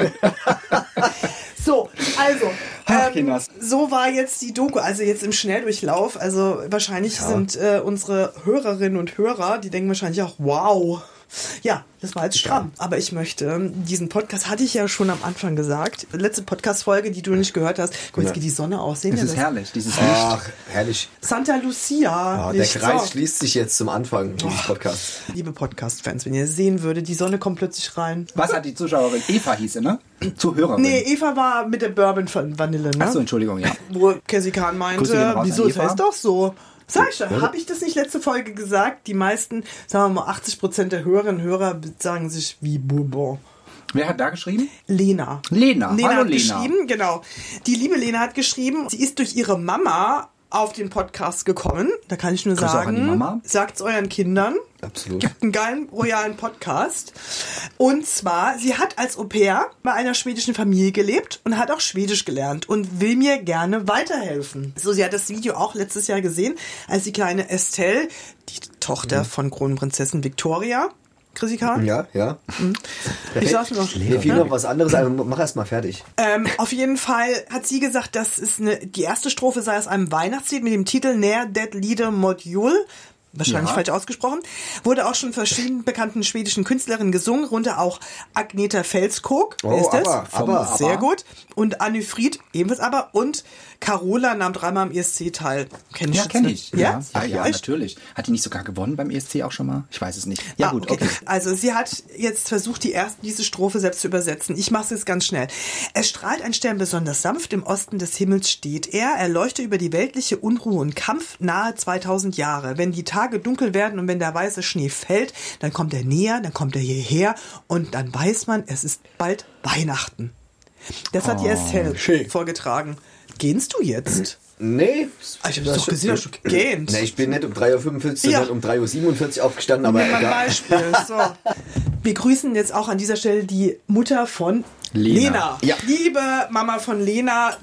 S1: So, also, ähm, so war jetzt die Doku, also jetzt im Schnelldurchlauf. Also wahrscheinlich sind äh, unsere Hörerinnen und Hörer, die denken wahrscheinlich auch, wow. Ja, das war jetzt stramm. Aber ich möchte, diesen Podcast hatte ich ja schon am Anfang gesagt. Letzte Podcast-Folge, die du nicht gehört hast. Guck, jetzt geht die Sonne aus. Sehen
S3: Es
S1: wir
S3: ist
S1: das?
S3: herrlich, dieses Licht.
S2: Ach, herrlich.
S1: Santa Lucia.
S2: Ah, der. Kreis
S1: So.
S2: schließt sich jetzt zum Anfang dieses Podcasts.
S1: Liebe Podcast-Fans, wenn ihr sehen würdet, die Sonne kommt plötzlich rein.
S3: Was hat die Zuschauerin? Eva hieß sie, ne? Zuhörerin.
S1: Nee, Eva war mit der Bourbon von Vanille, ne?
S3: Achso, Entschuldigung, ja.
S1: Wo Cassie Kahn meinte, wieso
S3: Eva.
S1: das doch so? Sag ich schon, habe ich das nicht letzte Folge gesagt? Die meisten, sagen wir mal 80 Prozent der Hörerinnen und Hörer sagen sich wie Bourbon.
S3: Wer hat da geschrieben?
S1: Lena.
S3: Lena.
S1: Lena
S3: Hallo,
S1: hat
S3: Lena.
S1: geschrieben, genau. Die liebe Lena hat geschrieben, sie ist durch ihre Mama auf den Podcast gekommen. Da kann ich nur
S3: Grüße
S1: sagen,
S3: Mama.
S1: sagt's euren Kindern.
S2: Absolut.
S1: Gibt einen geilen royalen Podcast. Und zwar, sie hat als Au pair bei einer schwedischen Familie gelebt und hat auch Schwedisch gelernt und will mir gerne weiterhelfen. So, sie hat das Video auch letztes Jahr gesehen, als die kleine Estelle, die Tochter von Kronprinzessin Victoria, Chrissy Kahn,
S2: Ja, ja.
S1: ich sag's noch.
S2: Mir fiel noch was anderes ein. Mach erst mal fertig.
S1: Ähm, auf jeden Fall hat sie gesagt, das ist eine, die erste Strophe sei aus einem Weihnachtslied mit dem Titel Ner det Lieder Modul. Wahrscheinlich
S3: Ja.
S1: falsch ausgesprochen. Wurde auch schon verschiedenen bekannten schwedischen Künstlerinnen gesungen, runter auch Agneta Felskog.
S2: Oh,
S1: ist das?
S2: aber, aber,
S1: Sehr
S3: aber.
S1: gut. Und Anne Fried, ebenfalls aber. Und Carola nahm dreimal am ESC teil. Kenn ich
S3: Ja, kenne ich.
S1: Ja?
S3: ja, ja
S1: Echt?
S3: natürlich. Hat die nicht sogar gewonnen beim ESC auch schon mal? Ich weiß es nicht. Ja,
S1: Ah,
S3: gut, okay.
S1: Also sie hat jetzt versucht, die erste, diese Strophe selbst zu übersetzen. Ich mache es jetzt ganz schnell. Es strahlt ein Stern besonders sanft, im Osten des Himmels steht er. Er leuchtet über die weltliche Unruhe und Kampf nahe 2000 Jahre. Wenn die Tage dunkel werden und wenn der weiße Schnee fällt, dann kommt er näher, dann kommt er hierher und dann weiß man, es ist bald Weihnachten. Das hat die Estelle vorgetragen. Gehst du jetzt?
S2: Nee.
S1: Ah, ich hab das doch gesehen, hast du gegähnt.
S2: Nee, ich bin nicht um 3.45 Uhr,
S1: Ja.
S2: sondern um 3.47 Uhr aufgestanden, aber
S1: Nimm mal ein
S2: egal.
S1: Beispiel. So. Wir grüßen jetzt auch an dieser Stelle die Mutter von
S3: Lena.
S1: Lena.
S2: Ja.
S1: Liebe Mama von Lena,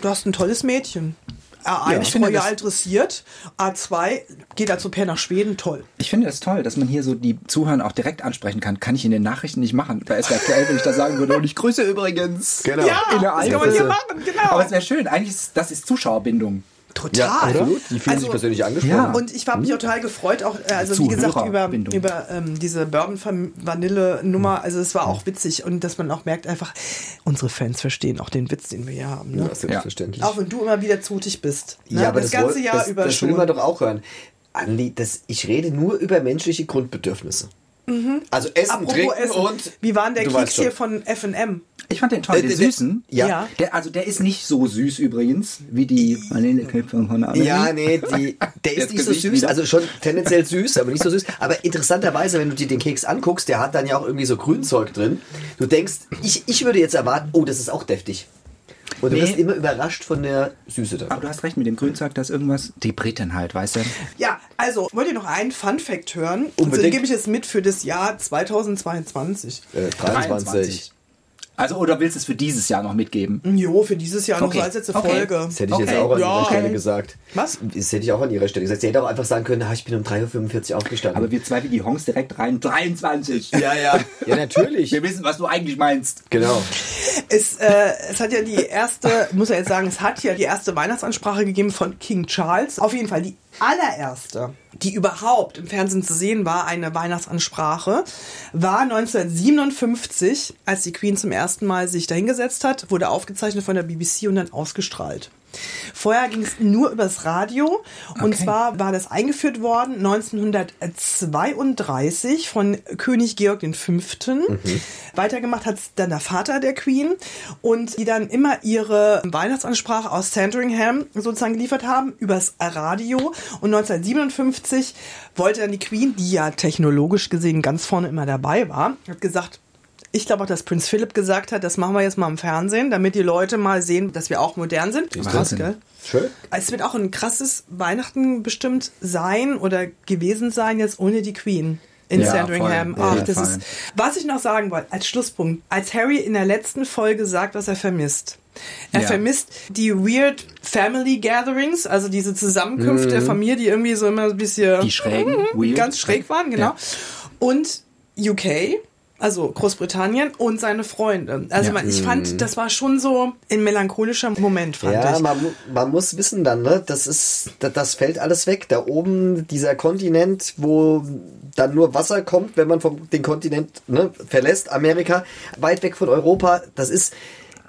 S1: du hast ein tolles Mädchen. A1
S3: ich finde
S1: royal
S3: das-
S1: dressiert, A2 geht als Au pair nach Schweden, toll.
S3: Ich finde es toll, dass man hier so die Zuhörer auch direkt ansprechen kann. Kann ich in den Nachrichten nicht machen. Da ist aktuell, wenn ich das sagen würde. Und ich grüße übrigens.
S2: Genau.
S1: Ja,
S3: In der
S1: das kann man hier machen, genau.
S3: Aber es wäre schön. Eigentlich ist das ist Zuschauerbindung.
S1: Total.
S2: Ja, absolut. Die fühlen
S1: Also-
S2: sich persönlich angesprochen.
S3: Ja.
S1: Und ich habe mich auch total gefreut, auch äh, also wie gesagt über, über ähm, diese Bourbon Vanille Nummer. Also es war auch witzig und dass man auch merkt einfach, unsere Fans verstehen auch den Witz, den wir hier haben. Ne?
S2: Ja, selbstverständlich.
S1: Auch wenn du immer wieder zutig bist. Ne?
S2: Ja, aber
S1: das,
S2: das,
S1: ganze Jahr
S2: das,
S1: über
S2: das
S1: schon.
S2: will man doch auch hören. Andi, das, ich rede nur über menschliche Grundbedürfnisse. Also Essen,
S1: Mhm. Apropos
S2: Trinken
S1: Essen,
S2: und...
S1: wie war denn der Keks hier von F&M?
S3: Ich fand den toll,
S2: Äh,
S3: den
S2: der- der-
S3: süßen.
S2: ja.
S1: Ja.
S3: Der, also der ist nicht so süß übrigens, wie die Vanillekipferl von Annelie.
S2: Ja, nee, die, Der ist nicht so süß,
S3: wieder.
S2: also schon tendenziell süß, aber nicht so süß. Aber interessanterweise, wenn du dir den Keks anguckst, der hat dann ja auch irgendwie so Grünzeug drin. Du denkst, ich, ich würde jetzt erwarten, oh, das ist auch deftig. Und du
S3: Nee.
S2: wirst immer überrascht von der Süße
S3: Aber
S2: davon.
S3: du hast recht mit dem Grünzeug, da ist irgendwas. Die Briten halt, weißt du?
S1: Ja, also, wollt ihr noch einen Fun-Fact hören?
S2: Unbedingt.
S1: Also, den gebe ich jetzt mit für das Jahr 2022.
S2: Äh, 23.
S3: Also, oder willst du es für dieses Jahr noch mitgeben?
S1: Jo, für dieses Jahr
S3: Okay.
S1: so als letzte
S3: Okay.
S1: Folge.
S2: Das hätte ich jetzt
S3: Okay.
S2: auch an
S1: Ja.
S2: ihrer Stelle gesagt.
S1: Was?
S2: Das hätte ich auch an ihrer Stelle gesagt. Sie hätte auch einfach sagen können, ah, ich bin um 3.45 Uhr aufgestanden.
S3: Aber wir zwei wie die Hongs direkt rein. 23.
S2: ja, ja. Ja, natürlich.
S3: Wir wissen, was du eigentlich meinst.
S2: genau.
S1: Es, äh, es hat ja die erste, muss ja jetzt sagen, es hat ja die erste Weihnachtsansprache gegeben von King Charles. Auf jeden Fall die allererste, die überhaupt im Fernsehen zu sehen war, eine Weihnachtsansprache, war 1957, als die Queen zum ersten Mal sich dahingesetzt hat, wurde aufgezeichnet von der BBC und dann ausgestrahlt. Vorher ging es nur übers Radio und
S3: Okay.
S1: zwar war das eingeführt worden 1932 von König Georg V. Weitergemacht hat es dann der Vater der Queen und die dann immer ihre Weihnachtsansprache aus Sandringham sozusagen geliefert haben übers Radio und 1957 wollte dann die Queen, die ja technologisch gesehen ganz vorne immer dabei war, hat gesagt, ich glaube auch, dass Prinz Philipp gesagt hat, das machen wir jetzt mal im Fernsehen, damit die Leute mal sehen, dass wir auch modern sind. Krass, gell?
S2: Schön.
S1: Es wird auch ein krasses Weihnachten bestimmt sein oder gewesen sein, jetzt ohne die Queen. In
S3: Ja,
S1: Sandringham. Ach,
S3: Ja,
S1: das
S3: voll.
S1: ist, was ich noch sagen wollte, als Schlusspunkt, als Harry in der letzten Folge sagt, was er vermisst. Er
S3: Ja.
S1: vermisst die weird Family Gatherings, also diese Zusammenkunft der Familie, die irgendwie so immer ein bisschen
S3: Die schrägen,
S1: ganz schräg waren, genau. Und UK, also Großbritannien und seine Freunde. Also
S3: Ja.
S1: man, ich fand, das war schon so ein melancholischer Moment, fand
S2: Ja,
S1: ich.
S2: man, mu- man muss wissen dann, ne, das ist, das, das fällt alles weg. Da oben dieser Kontinent, wo dann nur Wasser kommt, wenn man vom den Kontinent ne, verlässt, Amerika, weit weg von Europa, das ist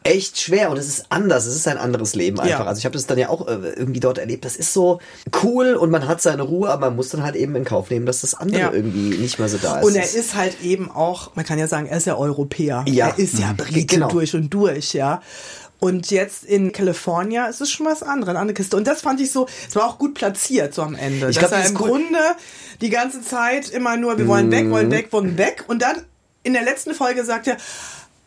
S2: echt schwer und es ist anders, es ist ein anderes Leben einfach.
S1: Ja.
S2: Also ich habe das dann ja auch äh, irgendwie dort erlebt. Das ist so cool und man hat seine Ruhe, aber man muss dann halt eben in Kauf nehmen, dass das andere
S1: Ja.
S2: irgendwie nicht mehr so da ist.
S1: Und er ist halt eben auch, man kann ja sagen, er ist ja Europäer.
S2: Ja.
S1: Er ist ja
S2: Mhm.
S1: Brite
S2: Genau.
S1: durch und durch, ja. Und jetzt in California ist es schon was anderes, eine andere Kiste. Und das fand ich so, es war auch gut platziert so am Ende.
S2: Ich
S1: dass
S2: glaub,
S1: er
S2: das
S1: im
S2: cool.
S1: Grunde die ganze Zeit immer nur, wir wollen weg,
S2: Mhm.
S1: wollen weg, wollen weg. Und dann in der letzten Folge sagt er,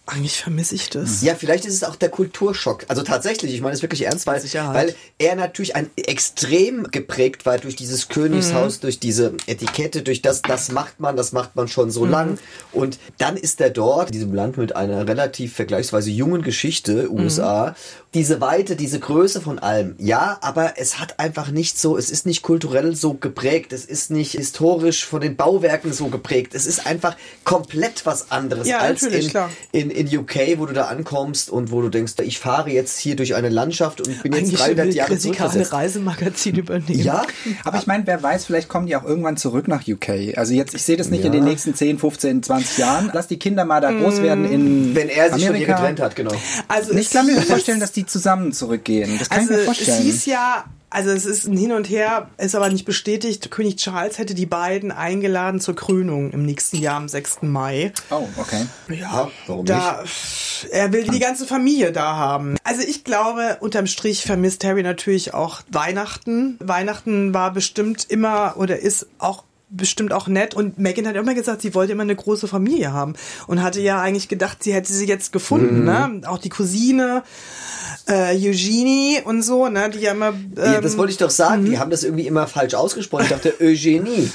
S1: eigentlich vermisse ich das.
S2: Ja, vielleicht ist es auch der Kulturschock. Also tatsächlich, ich meine es wirklich ernst, weil, weil er natürlich ein extrem geprägt war durch dieses Königshaus, durch diese Etikette, durch das, das macht man, das macht man schon so lang. Und dann ist er dort, in diesem Land mit einer relativ vergleichsweise jungen Geschichte, USA, diese Weite, diese Größe von allem. Ja, aber es hat einfach nicht so, es ist nicht kulturell so geprägt, es ist nicht historisch von den Bauwerken so geprägt. Es ist einfach komplett was anderes
S1: Ja,
S2: als in, in, in UK, wo du da ankommst und wo du denkst, ich fahre jetzt hier durch eine Landschaft und bin jetzt
S1: Eigentlich
S2: 300
S1: will
S2: Jahre zurückversetzt.
S1: Reisemagazin übernehmen.
S2: Ja,
S3: Aber ich meine, wer weiß, vielleicht kommen die auch irgendwann zurück nach UK. Also jetzt, ich sehe das nicht in den nächsten 10, 15, 20 Jahren. Lass die Kinder mal da groß werden in
S2: wenn er sich von ihr
S3: Amerika.
S2: getrennt hat, genau.
S1: Also
S3: Ich
S1: es
S3: kann mir vorstellen, dass die zusammen zurückgehen. Das kann
S1: also
S3: ich mir
S1: es
S3: vorstellen.
S1: hieß ja, also es ist ein Hin und Her, ist aber nicht bestätigt. König Charles hätte die beiden eingeladen zur Krönung im nächsten Jahr am 6. Mai.
S3: oh, okay.
S2: Ja, warum
S1: Da, er will die ganze Familie da haben. Also ich glaube, unterm Strich vermisst Harry natürlich auch Weihnachten. Weihnachten war bestimmt immer oder ist auch bestimmt auch nett. Und Megan hat immer gesagt, sie wollte immer eine große Familie haben. Und hatte ja eigentlich gedacht, sie hätte sie jetzt gefunden. Ne? Auch die Cousine, äh, Eugenie und so, ne? die ja immer... Ähm,
S2: Ja, das wollte ich doch sagen. Die haben das irgendwie immer falsch ausgesprochen. Ich dachte, Eugenie.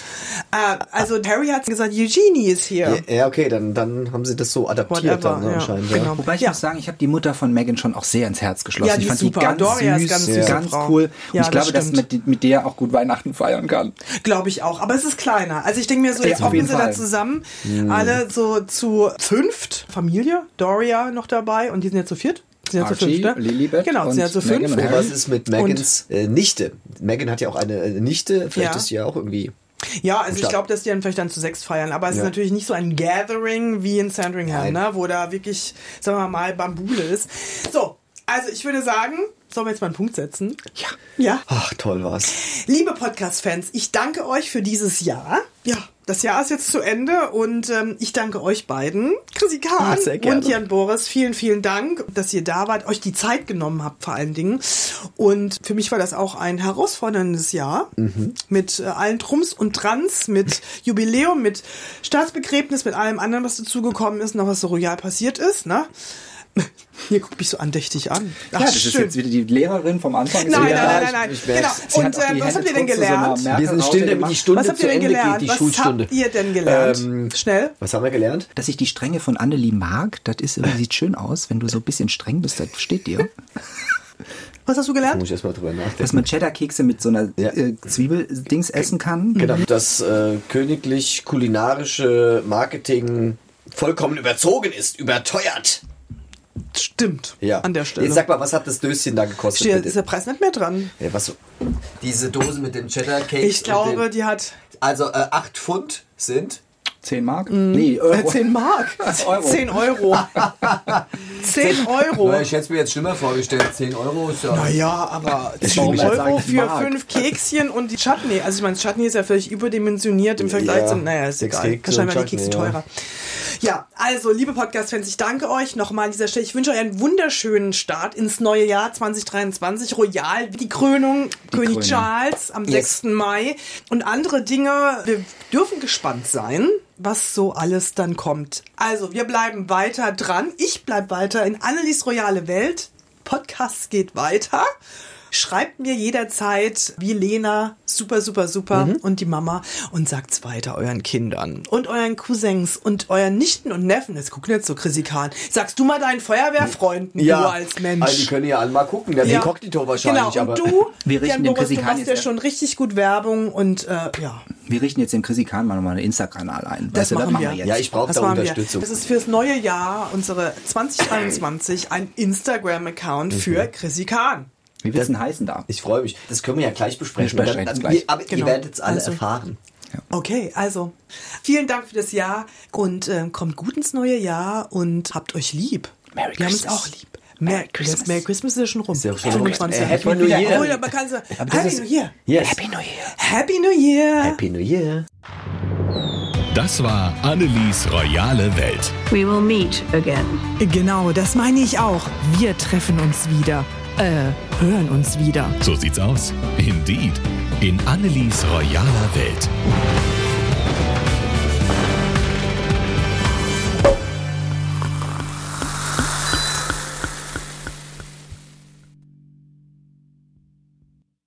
S1: äh, also Harry hat gesagt, Eugenie ist hier.
S2: Ja, ja, okay, dann, dann haben sie das so adaptiert
S1: Whatever,
S2: dann, ne,
S1: ja,
S2: anscheinend.
S1: genau.
S2: Ja.
S3: Wobei ich
S1: Ja.
S3: muss sagen, ich habe die Mutter von Megan schon auch sehr ins Herz geschlossen.
S1: Ja, die
S3: ich fand
S1: ist super.
S3: die ganz
S1: Doria ist
S3: süß,
S1: ganz
S3: ganz,
S1: süße
S3: ganz
S1: Frau.
S3: cool. Und
S1: Ja,
S3: ich glaube,
S1: das
S3: dass mit, mit der auch gut Weihnachten feiern kann.
S1: Glaube ich auch. Aber es ist kleiner. Also ich denke mir so, jetzt hocken sie da
S3: Fall.
S1: zusammen. Alle so zu fünft. Familie. Doria noch dabei. Und die sind jetzt zu viert. Sind ja zu fünft, ne?
S3: Lilibet
S1: Genau, sind ja
S3: und
S1: zu
S3: Meghan
S1: fünf.
S3: Harry.
S2: was ist mit Megans äh, Nichte? Megan hat ja auch eine äh, Nichte. Vielleicht
S1: Ja.
S2: ist sie ja auch irgendwie.
S1: Ja, also ich glaube, dass die dann vielleicht dann zu sechs feiern. Aber es
S2: Ja.
S1: ist natürlich nicht so ein Gathering wie in Sandringham, ne? wo da wirklich, sagen wir mal, Bambule ist. So, Also ich würde sagen, sollen wir jetzt mal einen Punkt setzen?
S3: Ja.
S1: Ja.
S2: Ach, toll war's.
S1: Liebe Podcast-Fans, ich danke euch für dieses Jahr. Ja, das Jahr ist jetzt zu Ende und ähm, ich danke euch beiden, Chrissy Kahn
S2: gerne.
S1: und Jan Boris. Vielen, vielen Dank, dass ihr da wart, euch die Zeit genommen habt vor allen Dingen. Und für mich war das auch ein herausforderndes Jahr
S2: Mhm.
S1: mit äh, allen Trums und Trans, mit Jubiläum, mit Staatsbegräbnis, mit allem anderen, was dazugekommen ist, noch was so royal passiert ist. Ne? Hier guckt mich so andächtig an. Ach,
S3: ja, das ist jetzt wieder die Lehrerin vom Anfang.
S1: Nein, nein, nein, nein, nein. Genau. Und
S3: hat auch die
S1: äh, was habt ihr denn
S3: so
S1: gelernt?
S3: Merkel-
S2: Wir sind still, damit die Stunde
S1: Was habt
S2: zu
S1: ihr denn
S2: Ende
S1: gelernt?
S2: geht, die
S1: Was
S2: Schulstunde.
S1: habt ihr denn gelernt?
S2: Ähm,
S1: Schnell.
S2: Was haben wir gelernt?
S3: Dass ich die Strenge von Annelie mag, das ist sieht schön aus. Wenn du so ein bisschen streng bist, das steht dir.
S1: Was hast du
S2: Da
S1: gelernt?
S2: muss ich erstmal drüber nachdenken.
S3: Dass man Cheddar-Kekse mit so einer
S2: Ja.
S3: äh, Zwiebeldings essen kann.
S2: Genau, das äh, königlich kulinarische Marketing vollkommen überzogen ist, überteuert.
S1: Stimmt.
S2: Ja.
S1: An der Stelle.
S2: Jetzt sag mal, was hat das Döschen da gekostet?
S1: Steht, ist der Preis nicht mehr dran.
S2: ja, was so? Diese Dose mit dem Cheddar Cake.
S1: Ich glaube, die hat
S2: also äh, 8 Pfund sind
S3: 10 Mark? Nee, Euro.
S1: äh, 10 Mark.
S3: Euro.
S1: 10 Euro. 10 Euro.
S2: Na, ich hätte es mir jetzt schlimmer vorgestellt. 10 Euro ist ja.
S1: Naja, aber 10
S3: warum er
S1: Euro für
S3: Mark.
S1: fünf Kekschen und die Chutney. Also ich meine, das Chutney ist ja völlig überdimensioniert im Vergleich
S2: Ja,
S1: zu... Naja, ist egal.
S2: Kekse
S1: Wahrscheinlich waren die Kekse teurer. Ja, also liebe Podcast-Fans, ich danke euch nochmal an dieser Stelle. Ich wünsche euch einen wunderschönen Start ins neue Jahr 2023. Royal, die Krönung, König
S3: Krönung.
S1: Charles am
S2: Yes.
S1: 6. Mai und andere Dinge. Wir dürfen gespannt sein, was so alles dann kommt. Also, wir bleiben weiter dran. Ich bleib weiter in Annelies royale Welt. Podcast geht weiter. Schreibt mir jederzeit, wie Lena, super, super, super,
S2: Mhm.
S1: und die Mama und sagt's weiter euren Kindern und euren Cousins und euren Nichten und Neffen. Jetzt gucken jetzt so Chrissy Kahn. Sagst du mal deinen Feuerwehrfreunden, du als Mensch.
S2: Also die können ja alle mal gucken. Der
S1: Ja.
S2: Inkognito wahrscheinlich,
S1: Genau,
S2: aber.
S1: und du,
S3: Wir richten
S1: Jan Boris, du machst
S3: jetzt
S1: ja schon richtig gut Werbung und äh, ja,
S3: Wir richten jetzt dem Chrissy Kahn mal nochmal einen Insta-Kanal ein.
S1: das
S3: Weißt du,
S1: machen wir.
S3: jetzt.
S2: Ja, ich brauche
S1: Das
S2: da
S1: machen wir.
S2: Unterstützung.
S1: Das ist fürs neue Jahr, unsere 2023, ein Instagram-Account für Chrissy Kahn.
S3: Wie wird's denn heißen da?
S2: Ich freue mich. Das können wir ja gleich besprechen.
S3: Wir besprechen
S2: Dann-
S3: es
S2: dann-
S3: gleich.
S2: Aber
S1: Genau.
S2: ihr werdet es alle
S1: Also-
S2: erfahren.
S1: Okay, also vielen Dank für das Jahr und ähm, kommt gut ins neue Jahr und habt euch lieb.
S3: Merry
S1: Wir haben uns
S3: Christmas.
S1: auch lieb. Merry Christmas. Merry Christmas ist ja schon rum.
S2: Ist ja schon rum.
S1: 25.
S2: Äh, Happy New Year.
S1: Oh, ja, man kann so, Happy New Year.
S2: Yes.
S3: Happy New Year.
S1: Happy New Year.
S2: Happy New Year.
S4: Das war Annelies royale Welt.
S6: We will meet again.
S1: Genau, das meine ich auch. Wir treffen uns wieder. Äh, hören uns wieder.
S4: So sieht's aus. Indeed. In Annelies royaler Welt.